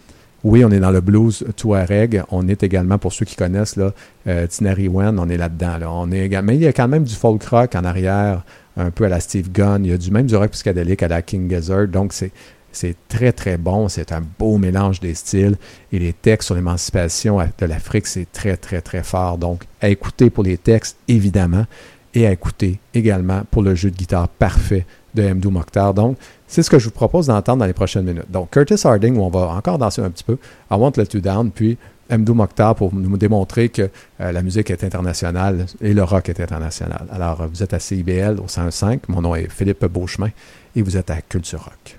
Oui, on est dans le blues Touareg. On est également, pour ceux qui connaissent, là, euh, Tinari Wen, on est là-dedans. Là. On est mais il y a quand même du folk rock en arrière, un peu à la Steve Gunn. Il y a du même du rock psychédélique à la King Gizzard. Donc, c'est, c'est très, très bon. C'est un beau mélange des styles. Et les textes sur l'émancipation de l'Afrique, c'est très, très, très fort. Donc, à écouter pour les textes, évidemment, et à écouter également pour le jeu de guitare parfait de Mdou Mokhtar. Donc, c'est ce que je vous propose d'entendre dans les prochaines minutes. Donc, Curtis Harding, où on va encore danser un petit peu, I Want Let You Down, puis Mdou Mokhtar pour nous démontrer que euh, la musique est internationale et le rock est international. Alors, vous êtes à CIBL au 105. Mon nom est Philippe Beauchemin et vous êtes à Culture Rock.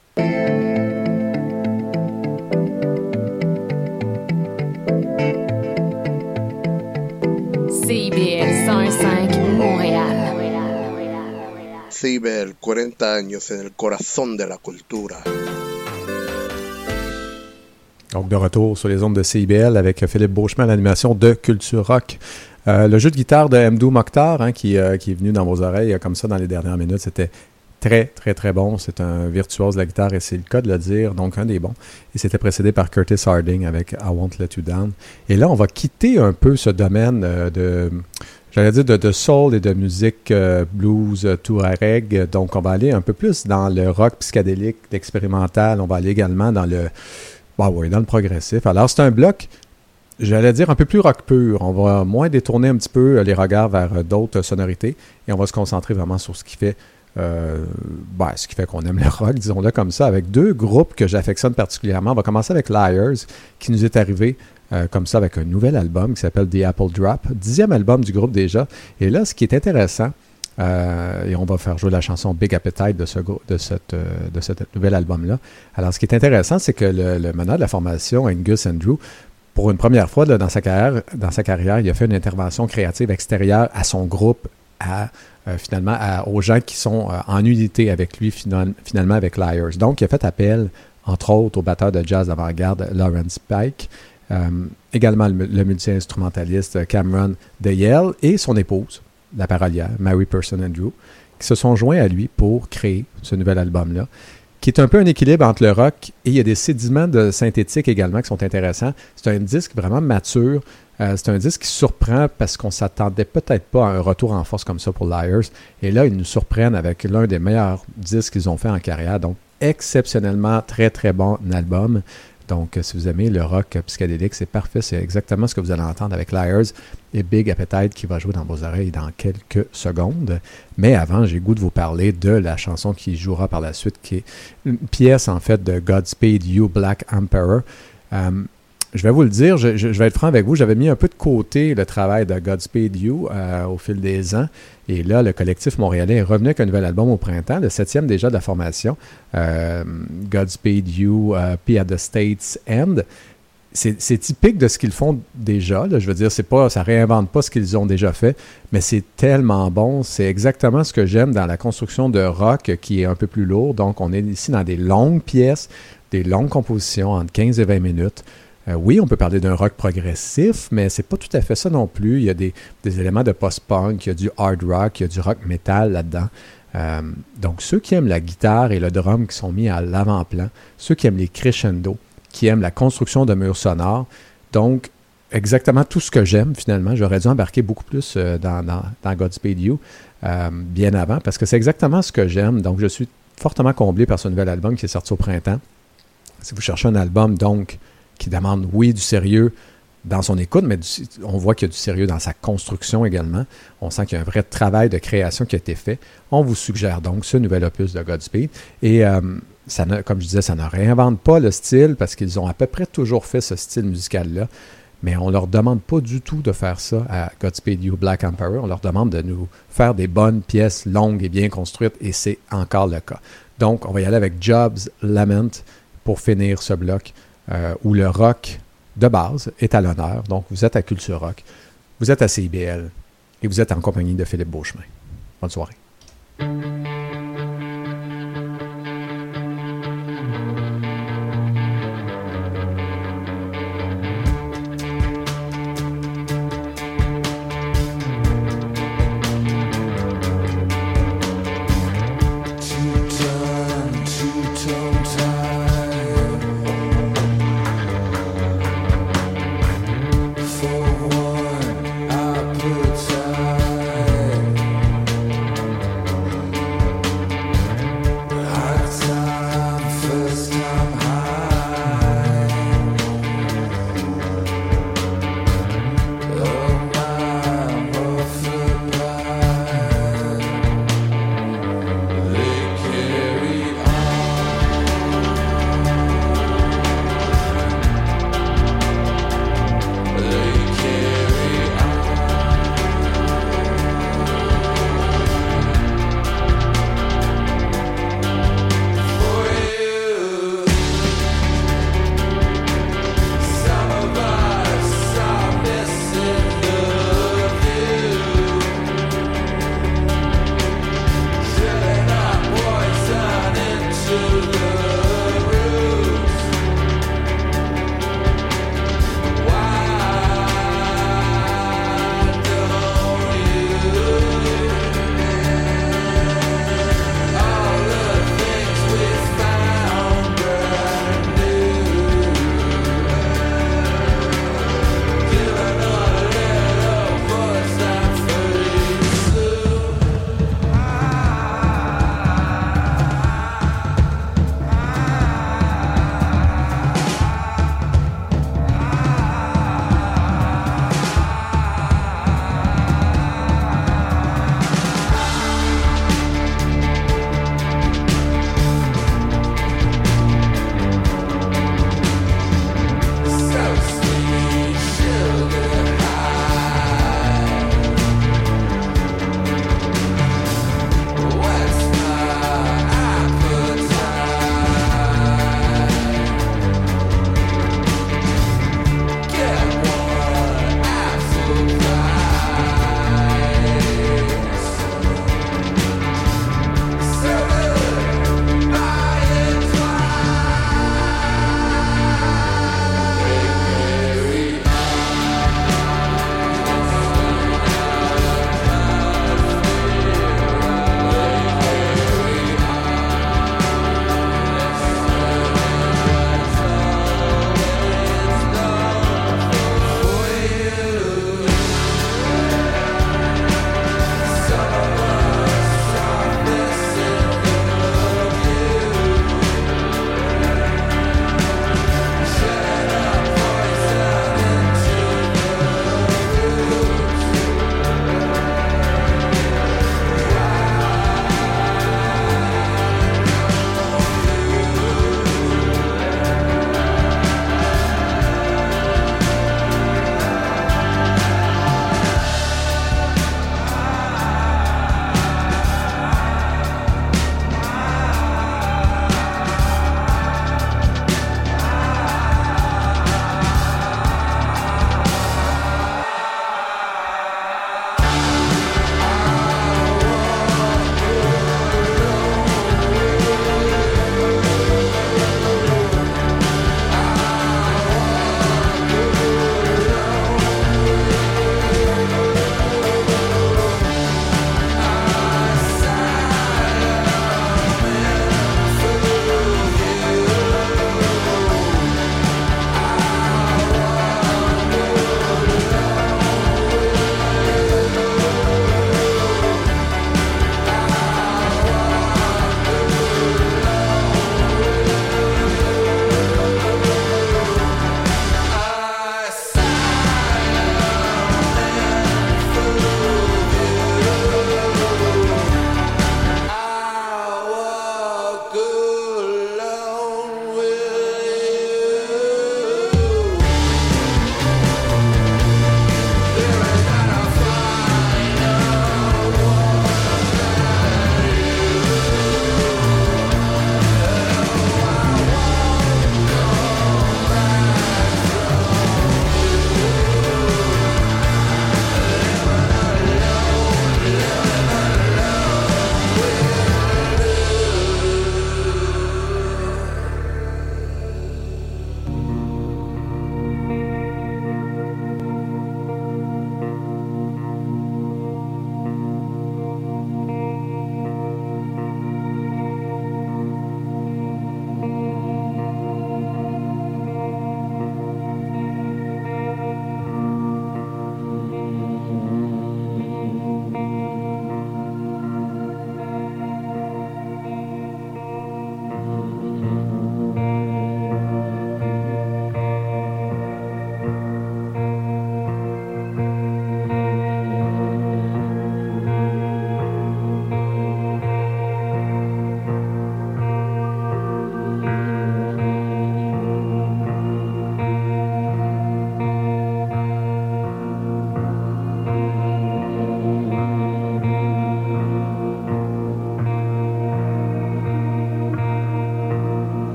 CIBL 101.5 Montréal. CIBEL, 40 años en el corazón de la cultura. Donc, de retour sur les ondes de CIBL avec Philippe Beauchemin à l'animation de Culture Rock. Euh, le jeu de guitare de Mdou Mokhtar, hein, qui, euh, qui est venu dans vos oreilles euh, comme ça dans les dernières minutes, c'était très, très, très bon. C'est un virtuose de la guitare et c'est le cas de le dire, donc un des bons. Et c'était précédé par Curtis Harding avec I Won't Let You Down. Et là, on va quitter un peu ce domaine euh, de, j'allais dire, de, soul et de musique euh, blues, euh, touareg. Donc, on va aller un peu plus dans le rock psychédélique, l'expérimental. On va aller également dans le, bah ouais, dans le progressif. Alors, c'est un bloc j'allais dire un peu plus rock pur. On va moins détourner un petit peu les regards vers euh, d'autres sonorités et on va se concentrer vraiment sur ce qui fait, euh, ben, ce qui fait qu'on aime le rock, disons-le comme ça, avec deux groupes que j'affectionne particulièrement. On va commencer avec Liars, qui nous est arrivé euh, comme ça avec un nouvel album qui s'appelle The Apple Drop, dixième album du groupe déjà. Et là, ce qui est intéressant, euh, et on va faire jouer la chanson Big Appetite de ce, de de nouvel album-là. Alors, ce qui est intéressant, c'est que le, le meneur de la formation, Angus Andrew, pour une première fois dans, sa carrière, dans sa carrière, il a fait une intervention créative extérieure à son groupe, à, euh, finalement aux gens qui sont euh, en unité avec lui, final- finalement avec Liars. Donc, il a fait appel, entre autres, au batteur de jazz d'avant-garde Lawrence Pike, euh, également le, le multi-instrumentaliste Cameron Dayel et son épouse, la parolière, Mary Person Andrew, qui se sont joints à lui pour créer ce nouvel album-là qui est un peu un équilibre entre le rock et il y a des sédiments de synthétique également qui sont intéressants. C'est un disque vraiment mature. Euh, c'est un disque qui surprend parce qu'on s'attendait peut-être pas à un retour en force comme ça pour Liars. Et là, ils nous surprennent avec l'un des meilleurs disques qu'ils ont fait en carrière. Donc, exceptionnellement très très bon album. Donc, si vous aimez le rock psychédélique, c'est parfait. C'est exactement ce que vous allez entendre avec Liars et Big Appetite qui va jouer dans vos oreilles dans quelques secondes. Mais avant, j'ai goût de vous parler de la chanson qui jouera par la suite, qui est une pièce en fait de Godspeed You Black Emperor. Euh, je vais vous le dire, je, vais être franc avec vous, j'avais mis un peu de côté le travail de Godspeed You euh, au fil des ans. Et là, le collectif montréalais revenu avec un nouvel album au printemps, le septième déjà de la formation, euh, Godspeed You, euh, P at the States End. C'est typique de ce qu'ils font déjà. Je veux dire, c'est pas, ça réinvente pas ce qu'ils ont déjà fait, mais c'est tellement bon. C'est exactement ce que j'aime dans la construction de rock qui est un peu plus lourd. Donc, on est ici dans des longues pièces, des longues compositions entre 15 et 20 minutes. Euh, oui, on peut parler d'un rock progressif, mais c'est pas tout à fait ça non plus. Il y a des, éléments de post-punk, il y a du hard rock, il y a du rock metal là-dedans. Euh, donc, ceux qui aiment la guitare et le drum qui sont mis à l'avant-plan, ceux qui aiment les crescendo, qui aiment la construction de murs sonores, donc exactement tout ce que j'aime finalement. J'aurais dû embarquer beaucoup plus euh, dans, Godspeed You bien avant, parce que c'est exactement ce que j'aime. Donc, je suis fortement comblé par ce nouvel album qui est sorti au printemps. Si vous cherchez un album, donc, qui demande, oui, du sérieux dans son écoute, mais on voit qu'il y a du sérieux dans sa construction également. On sent qu'il y a un vrai travail de création qui a été fait. On vous suggère donc ce nouvel opus de Godspeed. Et euh, ça ne- comme je disais, ça ne réinvente pas le style parce qu'ils ont à peu près toujours fait ce style musical-là. Mais on leur demande pas du tout de faire ça à Godspeed You Black Emperor. On leur demande de nous faire des bonnes pièces longues et bien construites, et c'est encore le cas. Donc, on va y aller avec Jobs Lament pour finir ce bloc euh, où le rock de base est à l'honneur. Donc, vous êtes à Culture Rock, vous êtes à CIBL et vous êtes en compagnie de Philippe Beauchemin. Bonne soirée.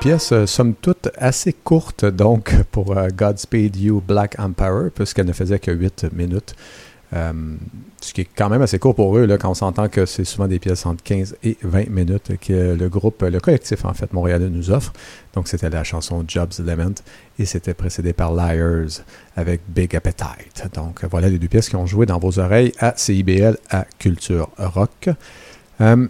Pièce, euh, somme toute, assez courte, donc, pour euh, Godspeed You Black Emperor, puisqu'elle ne faisait que 8 minutes. Euh, ce qui est quand même assez court pour eux, là, quand on s'entend que c'est souvent des pièces entre 15 et 20 minutes que le groupe, le collectif, en fait, montréalais nous offre. Donc, c'était la chanson Jobs Lament et c'était précédé par Liars avec Big Appetite. Donc, voilà les deux pièces qui ont joué dans vos oreilles à CIBL à Culture Rock. Euh,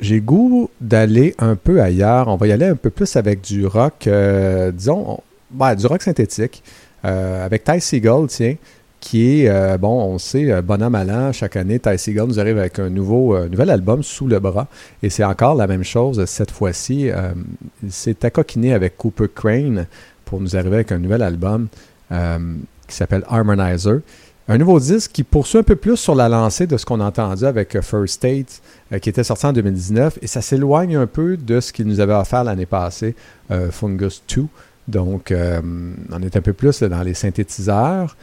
j'ai goût d'aller un peu ailleurs. On va y aller un peu plus avec du rock, euh, disons, du rock synthétique, euh, avec Ty Seagull, tiens, qui est, euh, bon, on sait, bon an, mal an, chaque année, Ty Seagull nous arrive avec un nouveau, nouvel album sous le bras. Et c'est encore la même chose cette fois-ci. Il s'est accoquiné avec Cooper Crane pour nous arriver avec un nouvel album qui s'appelle Harmonizer. Un nouveau disque qui poursuit un peu plus sur la lancée de ce qu'on a entendu avec euh, First State, euh, qui était sorti en 2019, et ça s'éloigne un peu de ce qu'il nous avait offert l'année passée, euh, Fungus 2. Donc, on est un peu plus dans les synthétiseurs,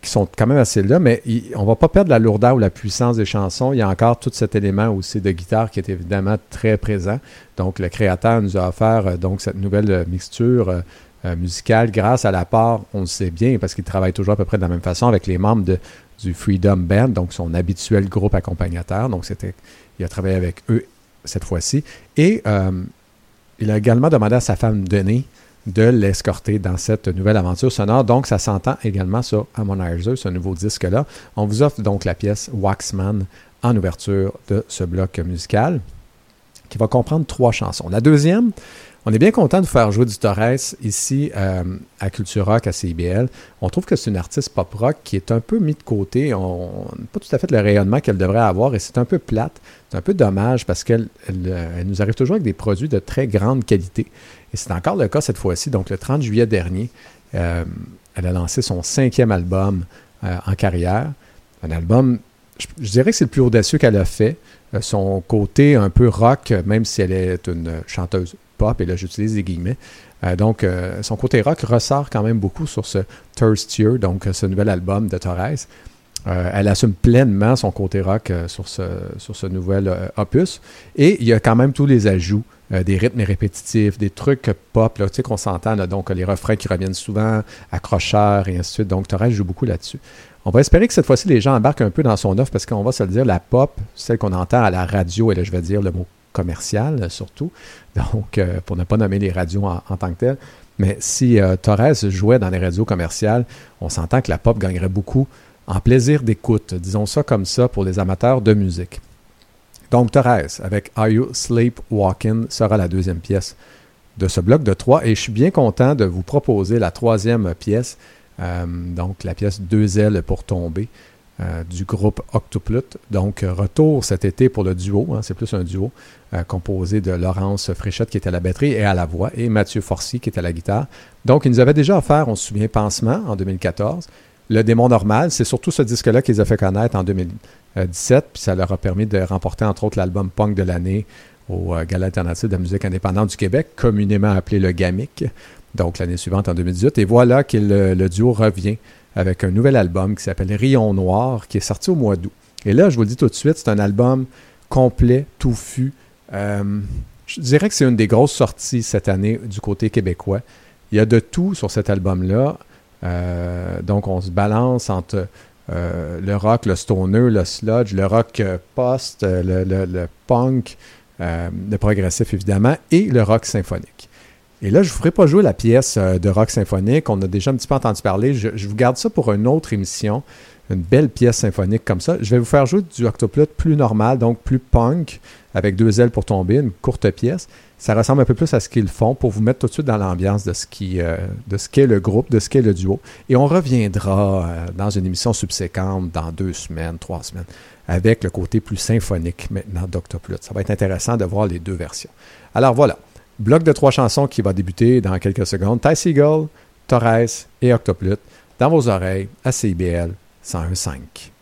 qui sont quand même assez là, mais il- on va pas perdre la lourdeur ou la puissance des chansons. Il y a encore tout cet élément aussi de guitare qui est évidemment très présent. Donc, le créateur nous a offert donc cette nouvelle mixture euh, musicale grâce à l'apport, on le sait bien, parce qu'il travaille toujours à peu près de la même façon avec les membres de, du Freedom Band, donc son habituel groupe accompagnateur. Donc, c'était, il a travaillé avec eux cette fois-ci. Et euh, il a également demandé à sa femme Denis de l'escorter dans cette nouvelle aventure sonore. Donc, ça s'entend également sur Harmonizer, ce nouveau disque-là. On vous offre donc la pièce Waxman en ouverture de ce bloc musical qui va comprendre trois chansons. La deuxième, on est bien content de faire jouer du Torres ici euh, à Culture Rock, à CIBL. On trouve que c'est une artiste pop-rock qui est un peu mis de côté. On n'a pas tout à fait le rayonnement qu'elle devrait avoir et c'est un peu plate. C'est un peu dommage parce qu'elle elle, euh, nous arrive toujours avec des produits de très grande qualité. Et c'est encore le cas cette fois-ci. Donc, le 30 juillet dernier, euh, elle a lancé son cinquième album en carrière. Un album, je, je dirais que c'est le plus audacieux qu'elle a fait. Son côté un peu rock, même si elle est une chanteuse pop, et là j'utilise des guillemets. Euh, donc, euh, son côté rock ressort quand même beaucoup sur ce Thirstier, donc euh, ce nouvel album de Torres. Elle assume pleinement son côté rock sur, ce, nouvel opus. Et il y a quand même tous les ajouts, des rythmes répétitifs, des trucs pop, tu sais, qu'on s'entend, donc les refrains qui reviennent souvent, accrocheurs et ainsi de suite. Donc, Torres joue beaucoup là-dessus. On va espérer que cette fois-ci, les gens embarquent un peu dans son offre parce qu'on va se le dire, la pop, celle qu'on entend à la radio, et là, je vais dire le mot commercial euh, surtout, donc euh, pour ne pas nommer les radios en, en tant que telles. Mais si euh, Torres jouait dans les radios commerciales, on s'entend que la pop gagnerait beaucoup en plaisir d'écoute, disons ça comme ça, pour les amateurs de musique. Donc Torres, avec Are You Sleepwalking, sera la deuxième pièce de ce bloc de trois. Et je suis bien content de vous proposer la troisième pièce, euh, donc la pièce Deux ailes pour tomber euh, du groupe Octoplut. Donc euh, retour cet été pour le duo, hein, c'est plus un duo, euh, composé de Laurence Fréchette qui était à la batterie et à la voix, et Mathieu Forcy qui était à la guitare. Donc ils nous avaient déjà offert, on se souvient, Pansement en 2014. Le démon normal, c'est surtout ce disque-là qui les a fait connaître en 2017, puis ça leur a permis de remporter entre autres l'album punk de l'année au Gala alternatif de la musique indépendante du Québec, communément appelé le GAMIC, donc l'année suivante en 2018. Et voilà que le duo revient avec un nouvel album qui s'appelle Rion Noir, qui est sorti au mois d'août. Et là, je vous le dis tout de suite, c'est un album complet, touffu. Euh, je dirais que c'est une des grosses sorties cette année du côté québécois. Il y a de tout sur cet album-là. Euh, donc, on se balance entre euh, le rock, le stoner, le sludge, le rock post, le, le- punk, le progressif évidemment, et le rock symphonique. Et là, je ne vous ferai pas jouer la pièce euh, de rock symphonique. On a déjà un petit peu entendu parler. Je, vous garde ça pour une autre émission. Une belle pièce symphonique comme ça. Je vais vous faire jouer du Octoplut plus normal, donc plus punk, avec deux ailes pour tomber, une courte pièce. Ça ressemble un peu plus à ce qu'ils font pour vous mettre tout de suite dans l'ambiance de ce qui, euh, de ce qu'est le groupe, de ce qu'est le duo. Et on reviendra euh, dans une émission subséquente dans deux semaines, trois semaines, avec le côté plus symphonique maintenant d'Octoplut. Ça va être intéressant de voir les deux versions. Alors voilà, bloc de trois chansons qui va débuter dans quelques secondes. Ty Seagull, Torres et Octoplut dans vos oreilles à CIBL 101.5.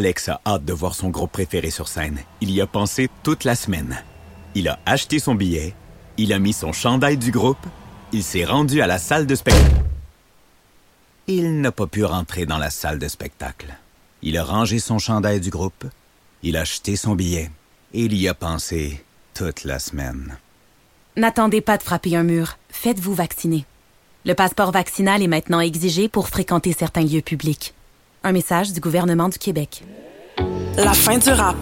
Alex a hâte de voir son groupe préféré sur scène. Il y a pensé toute la semaine. Il a acheté son billet, il a mis son chandail du groupe, il s'est rendu à la salle de spectacle. Il n'a pas pu rentrer dans la salle de spectacle. Il a rangé son chandail du groupe, il a acheté son billet et il y a pensé toute la semaine. N'attendez pas de frapper un mur. Faites-vous vacciner. Le passeport vaccinal est maintenant exigé pour fréquenter certains lieux publics. Un message du gouvernement du Québec. La fin du rap.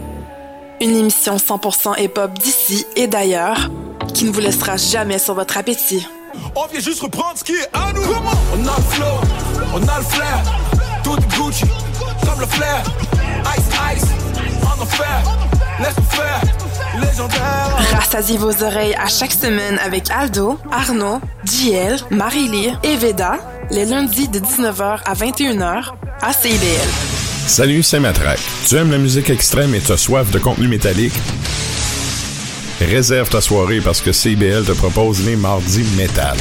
Une émission 100% hip-hop d'ici et d'ailleurs qui ne vous laissera jamais sur votre appétit. On vient juste reprendre ce qui est à nous. On a le flow, on a le flair. Tout est Gucci, comme le flair. Ice, ice, enfer. Laisse-nous faire, légendaire. Rassasiez vos oreilles à chaque semaine avec Aldo, Arnaud, JL, Marie-Lee et Veda, les lundis de 19h à 21h à CIBL. Salut, c'est Matraque. Tu aimes la musique extrême et tu as soif de contenu métallique? Réserve ta soirée parce que CBL te propose les mardis métal.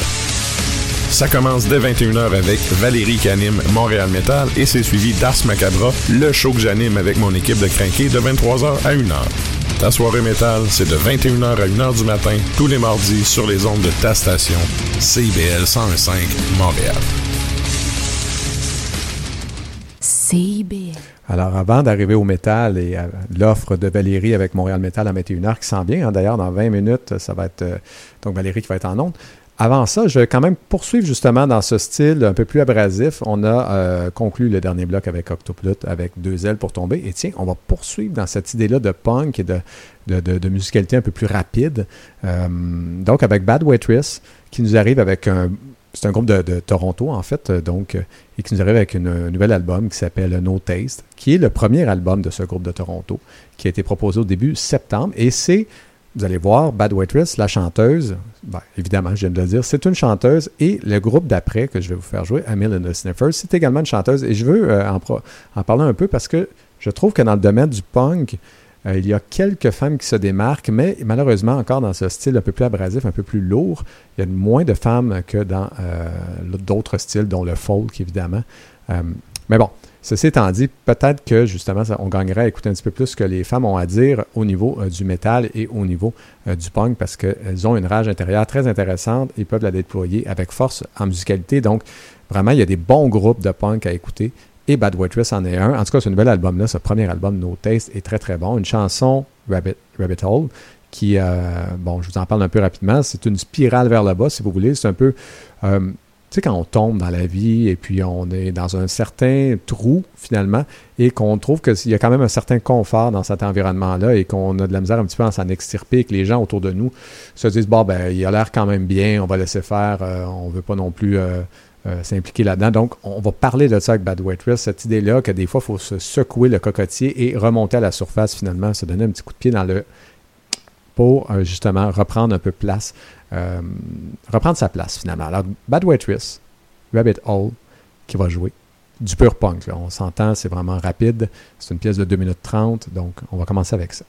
Ça commence dès 21h avec Valérie qui anime Montréal Metal et c'est suivi d'Ars Macabra, le show que j'anime avec mon équipe de crinqués de 23h à 1h. Ta soirée métal, c'est de 21h à 1h du matin, tous les mardis sur les ondes de ta station, CIBL 101.5 Montréal. CIBL. Alors, avant d'arriver au métal et à l'offre de Valérie avec Montréal Métal à 21h qui s'en vient, hein, d'ailleurs, dans 20 minutes, ça va être euh, donc Valérie qui va être en onde. Avant ça, je vais quand même poursuivre justement dans ce style un peu plus abrasif. On a euh, conclu le dernier bloc avec Octoplot, avec deux ailes pour tomber. Et tiens, on va poursuivre dans cette idée-là de punk et de, de, de- musicalité un peu plus rapide. Euh, donc avec Bad Waitress, qui nous arrive avec un... C'est un groupe de, Toronto, en fait, euh, donc, et qui nous arrive avec un nouvel album qui s'appelle No Taste, qui est le premier album de ce groupe de Toronto, qui a été proposé au début septembre. Et c'est vous allez voir, Bad Waitress, la chanteuse, ben, évidemment, je viens de le dire, c'est une chanteuse et le groupe d'après que je vais vous faire jouer, Amil and the Sniffers, c'est également une chanteuse et je veux euh, en, parler un peu parce que je trouve que dans le domaine du punk, euh, il y a quelques femmes qui se démarquent, mais malheureusement encore dans ce style un peu plus abrasif, un peu plus lourd, il y a moins de femmes que dans euh, d'autres styles, dont le folk évidemment. Mais bon, ceci étant dit, peut-être que justement, on gagnerait à écouter un petit peu plus ce que les femmes ont à dire au niveau euh, du métal et au niveau euh, du punk parce qu'elles ont une rage intérieure très intéressante et peuvent la déployer avec force en musicalité. Donc, vraiment, il y a des bons groupes de punk à écouter et Bad Waitress en est un. En tout cas, ce nouvel album-là, ce premier album, No Taste, est très très bon. Une chanson, Rabbit, Rabbit Hole, qui, euh, bon, je vous en parle un peu rapidement. C'est une spirale vers le bas, si vous voulez. C'est un peu. Tu sais, quand on tombe dans la vie et puis on est dans un certain trou, finalement, et qu'on trouve qu'il y a quand même un certain confort dans cet environnement-là et qu'on a de la misère un petit peu à s'en extirper et que les gens autour de nous se disent, bon, ben, il a l'air quand même bien, on va laisser faire, euh, on veut pas non plus euh, euh, s'impliquer là-dedans. Donc, on va parler de ça avec Bad Waitress, cette idée-là que des fois, il faut se secouer le cocotier et remonter à la surface, finalement, se donner un petit coup de pied dans le pour euh, justement reprendre un peu place, euh, reprendre sa place finalement. Alors, Bad Waitress, Rabbit Hole, qui va jouer du pur punk. On s'entend, c'est vraiment rapide. C'est une pièce de 2 minutes 30, donc on va commencer avec ça.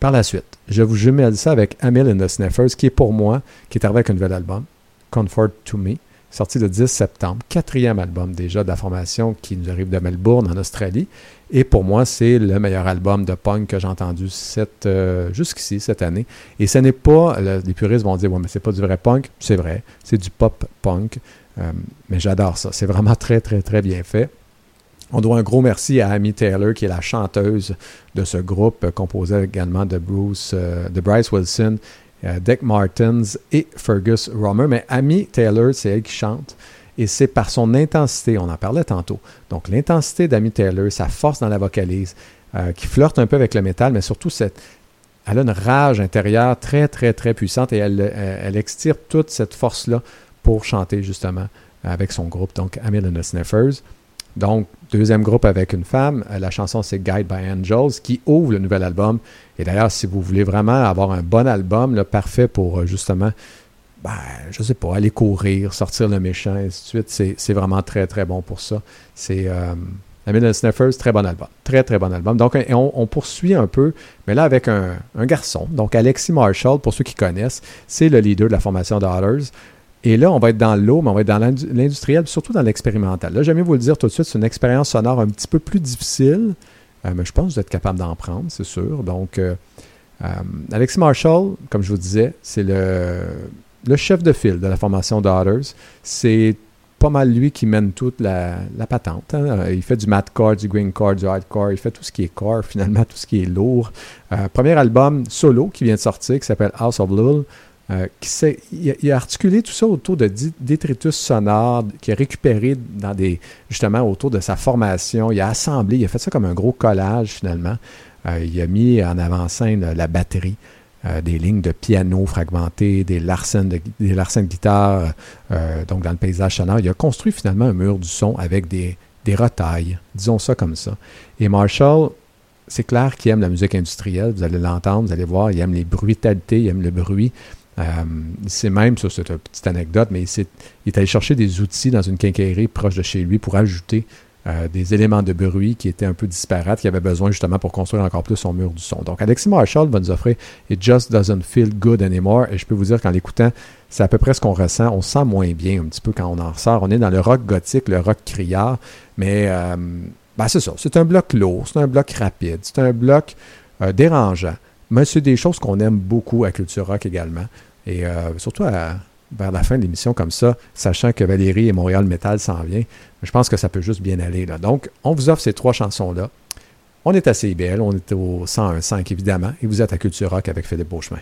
Par la suite, je vous jumelle ça avec Amil and the Sniffers, qui est pour moi, qui est arrivé avec un nouvel album, Comfort to Me, sorti le 10 septembre, quatrième album déjà de la formation qui nous arrive de Melbourne en Australie. Et pour moi, c'est le meilleur album de punk que j'ai entendu euh, jusqu'ici cette année. Et ce n'est pas, le- les puristes vont dire, ouais, mais c'est pas du vrai punk. C'est vrai, c'est du pop punk. Euh, mais j'adore ça. C'est vraiment très, très, très bien fait. On doit un gros merci à Amy Taylor, qui est la chanteuse de ce groupe, euh, composé également de Bruce, de Bryce Wilson, euh, Dick Martins et Fergus Romer. Mais Amy Taylor, c'est elle qui chante. Et c'est par son intensité, on en parlait tantôt. Donc l'intensité d'Amy Taylor, sa force dans la vocalise, euh, qui flirte un peu avec le métal, mais surtout elle a une rage intérieure très, très, très puissante et elle, elle, elle extire toute cette force-là pour chanter justement avec son groupe, donc Amil and the Sniffers. Donc, deuxième groupe avec une femme. Euh, La chanson, c'est Guide by Angels, qui ouvre le nouvel album. Et d'ailleurs, si vous voulez vraiment avoir un bon album, là, parfait pour euh, justement, ben, je sais pas, aller courir, sortir le méchant, et ainsi de suite, c'est, vraiment très, très bon pour ça. C'est euh, the Sniffers, très bon album. Très, très bon album. Donc, on, poursuit un peu, mais là, avec un, garçon. Donc, Alexis Marshall, pour ceux qui connaissent, c'est le leader de la formation Daughters. Et là, on va être dans l'eau, mais on va être dans l'indu- l'industriel, surtout dans l'expérimental. Là, j'aime mieux vous le dire tout de suite, c'est une expérience sonore un petit peu plus difficile, euh, mais je pense que vous êtes capable d'en prendre, c'est sûr. Donc, euh, euh, Alexis Marshall, comme je vous disais, c'est le, chef de file de la formation Daughters. C'est pas mal lui qui mène toute la, patente. hein. Il fait du mathcore, du greencore, du hardcore. Il fait tout ce qui est core, finalement, tout ce qui est lourd. Premier album solo qui vient de sortir, qui s'appelle House of Lul. Euh, qui il, a, il a articulé tout ça autour de détritus sonores qu'il a récupéré dans des justement autour de sa formation. Il a assemblé, il a fait ça comme un gros collage finalement. Euh, il a mis en avant-scène euh, la batterie, euh, des lignes de piano fragmentées, des larcènes de, des larcènes de guitare, euh, donc dans le paysage sonore. Il a construit finalement un mur du son avec des, des disons ça comme ça. Et Marshall, c'est clair qu'il aime la musique industrielle, vous allez l'entendre, vous allez voir, il aime les brutalités, il aime le bruit. Euh, c'est même, ça c'est une petite anecdote, mais il, est allé chercher des outils dans une quincaillerie proche de chez lui pour ajouter euh, des éléments de bruit qui étaient un peu disparates, qu'il avait besoin justement pour construire encore plus son mur du son. Donc Alexis Marshall va nous offrir It Just Doesn't Feel Good Anymore, et je peux vous dire qu'en l'écoutant, c'est à peu près ce qu'on ressent. On se sent moins bien un petit peu quand on en ressort. On est dans le rock gothique, le rock criard, mais euh, ben, c'est ça. C'est un bloc lourd, c'est un bloc rapide, c'est un bloc dérangeant. Mais c'est des choses qu'on aime beaucoup à Culture Rock également. Et euh, surtout vers la fin de l'émission comme ça, sachant que Valérie et Montréal Metal s'en vient. Je pense que ça peut juste bien aller. Là. Donc, on vous offre ces trois chansons-là. On est à CIBL, on est au 101.5 évidemment, et vous êtes à Culture Rock avec Philippe Beauchemin.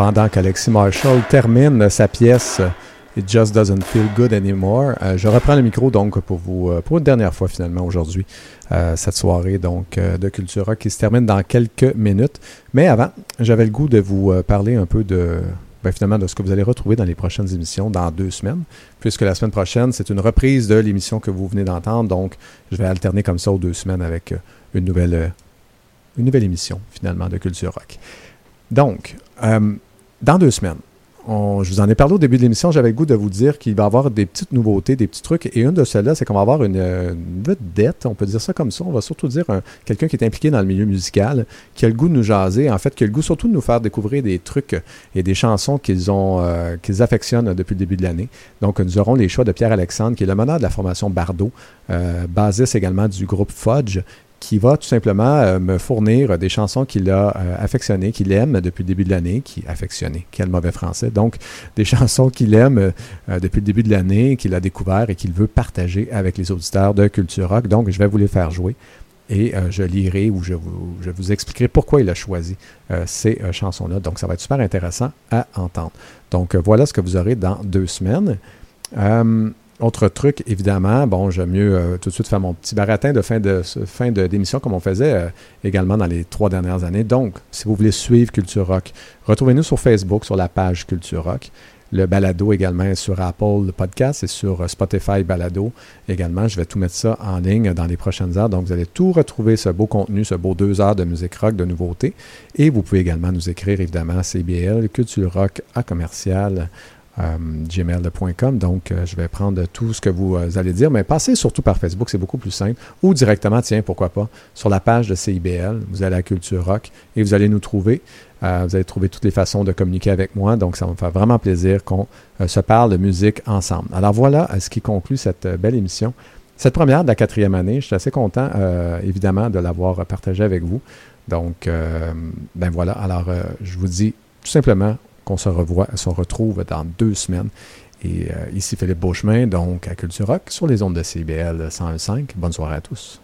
Pendant qu'Alexis Marshall termine sa pièce It Just Doesn't Feel Good Anymore, euh, je reprends le micro donc pour vous, euh, pour une dernière fois finalement aujourd'hui, euh, cette soirée donc de Cultura qui se termine dans quelques minutes. Mais avant, j'avais le goût de vous parler un peu de, ben, finalement de ce que vous allez retrouver dans les prochaines émissions dans deux semaines, puisque la semaine prochaine, c'est une reprise de l'émission que vous venez d'entendre, donc je vais alterner comme ça aux deux semaines avec une nouvelle, une nouvelle émission finalement de Culture Rock. Donc, dans deux semaines, je vous en ai parlé au début de l'émission, j'avais le goût de vous dire qu'il va y avoir des petites nouveautés, des petits trucs. Et une de celles-là, c'est qu'on va avoir une, vedette, on peut dire ça comme ça. On va surtout dire un- quelqu'un qui est impliqué dans le milieu musical, qui a le goût de nous jaser, en fait, qui a le goût surtout de nous faire découvrir des trucs et des chansons qu'ils ont, euh, qu'ils affectionnent depuis le début de l'année. Donc, nous aurons les choix de Pierre-Alexandre, qui est le meneur de la formation Bardot, euh, également du groupe Fudge, qui va tout simplement euh, me fournir des chansons qu'il a euh, affectionnées, qu'il aime depuis le début de l'année, qui affectionné, quel mauvais français. Donc, des chansons qu'il aime euh, depuis le début de l'année, qu'il a découvert et qu'il veut partager avec les auditeurs de Culture Rock. Donc, je vais vous les faire jouer et je lirai ou je vous, expliquerai pourquoi il a choisi ces chansons-là. Donc, ça va être super intéressant à entendre. Donc, voilà ce que vous aurez dans deux semaines. Autre truc, évidemment, bon, j'aime mieux euh, tout de suite faire mon petit baratin de fin de fin de d'émission comme on faisait euh, également dans les trois dernières années. Donc, si vous voulez suivre Culture Rock, retrouvez-nous sur Facebook, sur la page Culture Rock. Le balado également est sur Apple Podcast et sur euh, Spotify Balado également. Je vais tout mettre ça en ligne dans les prochaines heures. Donc, vous allez tout retrouver, ce beau contenu, ce beau deux heures de musique rock, de nouveautés. Et vous pouvez également nous écrire, évidemment, à CBL, Culture Rock à commercial gmail.com. Donc, euh, je vais prendre tout ce que vous euh, allez dire, mais passez surtout par Facebook, c'est beaucoup plus simple. Ou directement, tiens, pourquoi pas, sur la page de CIBL, vous allez à Culture Rock et vous allez nous trouver. Euh, vous allez trouver toutes les façons de communiquer avec moi. Donc, ça va me faire vraiment plaisir qu'on euh, se parle de musique ensemble. Alors voilà euh, ce qui conclut cette euh, belle émission. Cette première de la quatrième année, je suis assez content, euh, évidemment, de l'avoir partagée avec vous. Donc, euh, ben voilà. Alors, euh, je vous dis tout simplement qu'on se revoit, se retrouve dans deux semaines. Et euh, ici Philippe Beauchemin, donc à Culture Rock, sur les ondes de CBL 101.5. Bonne soirée à tous.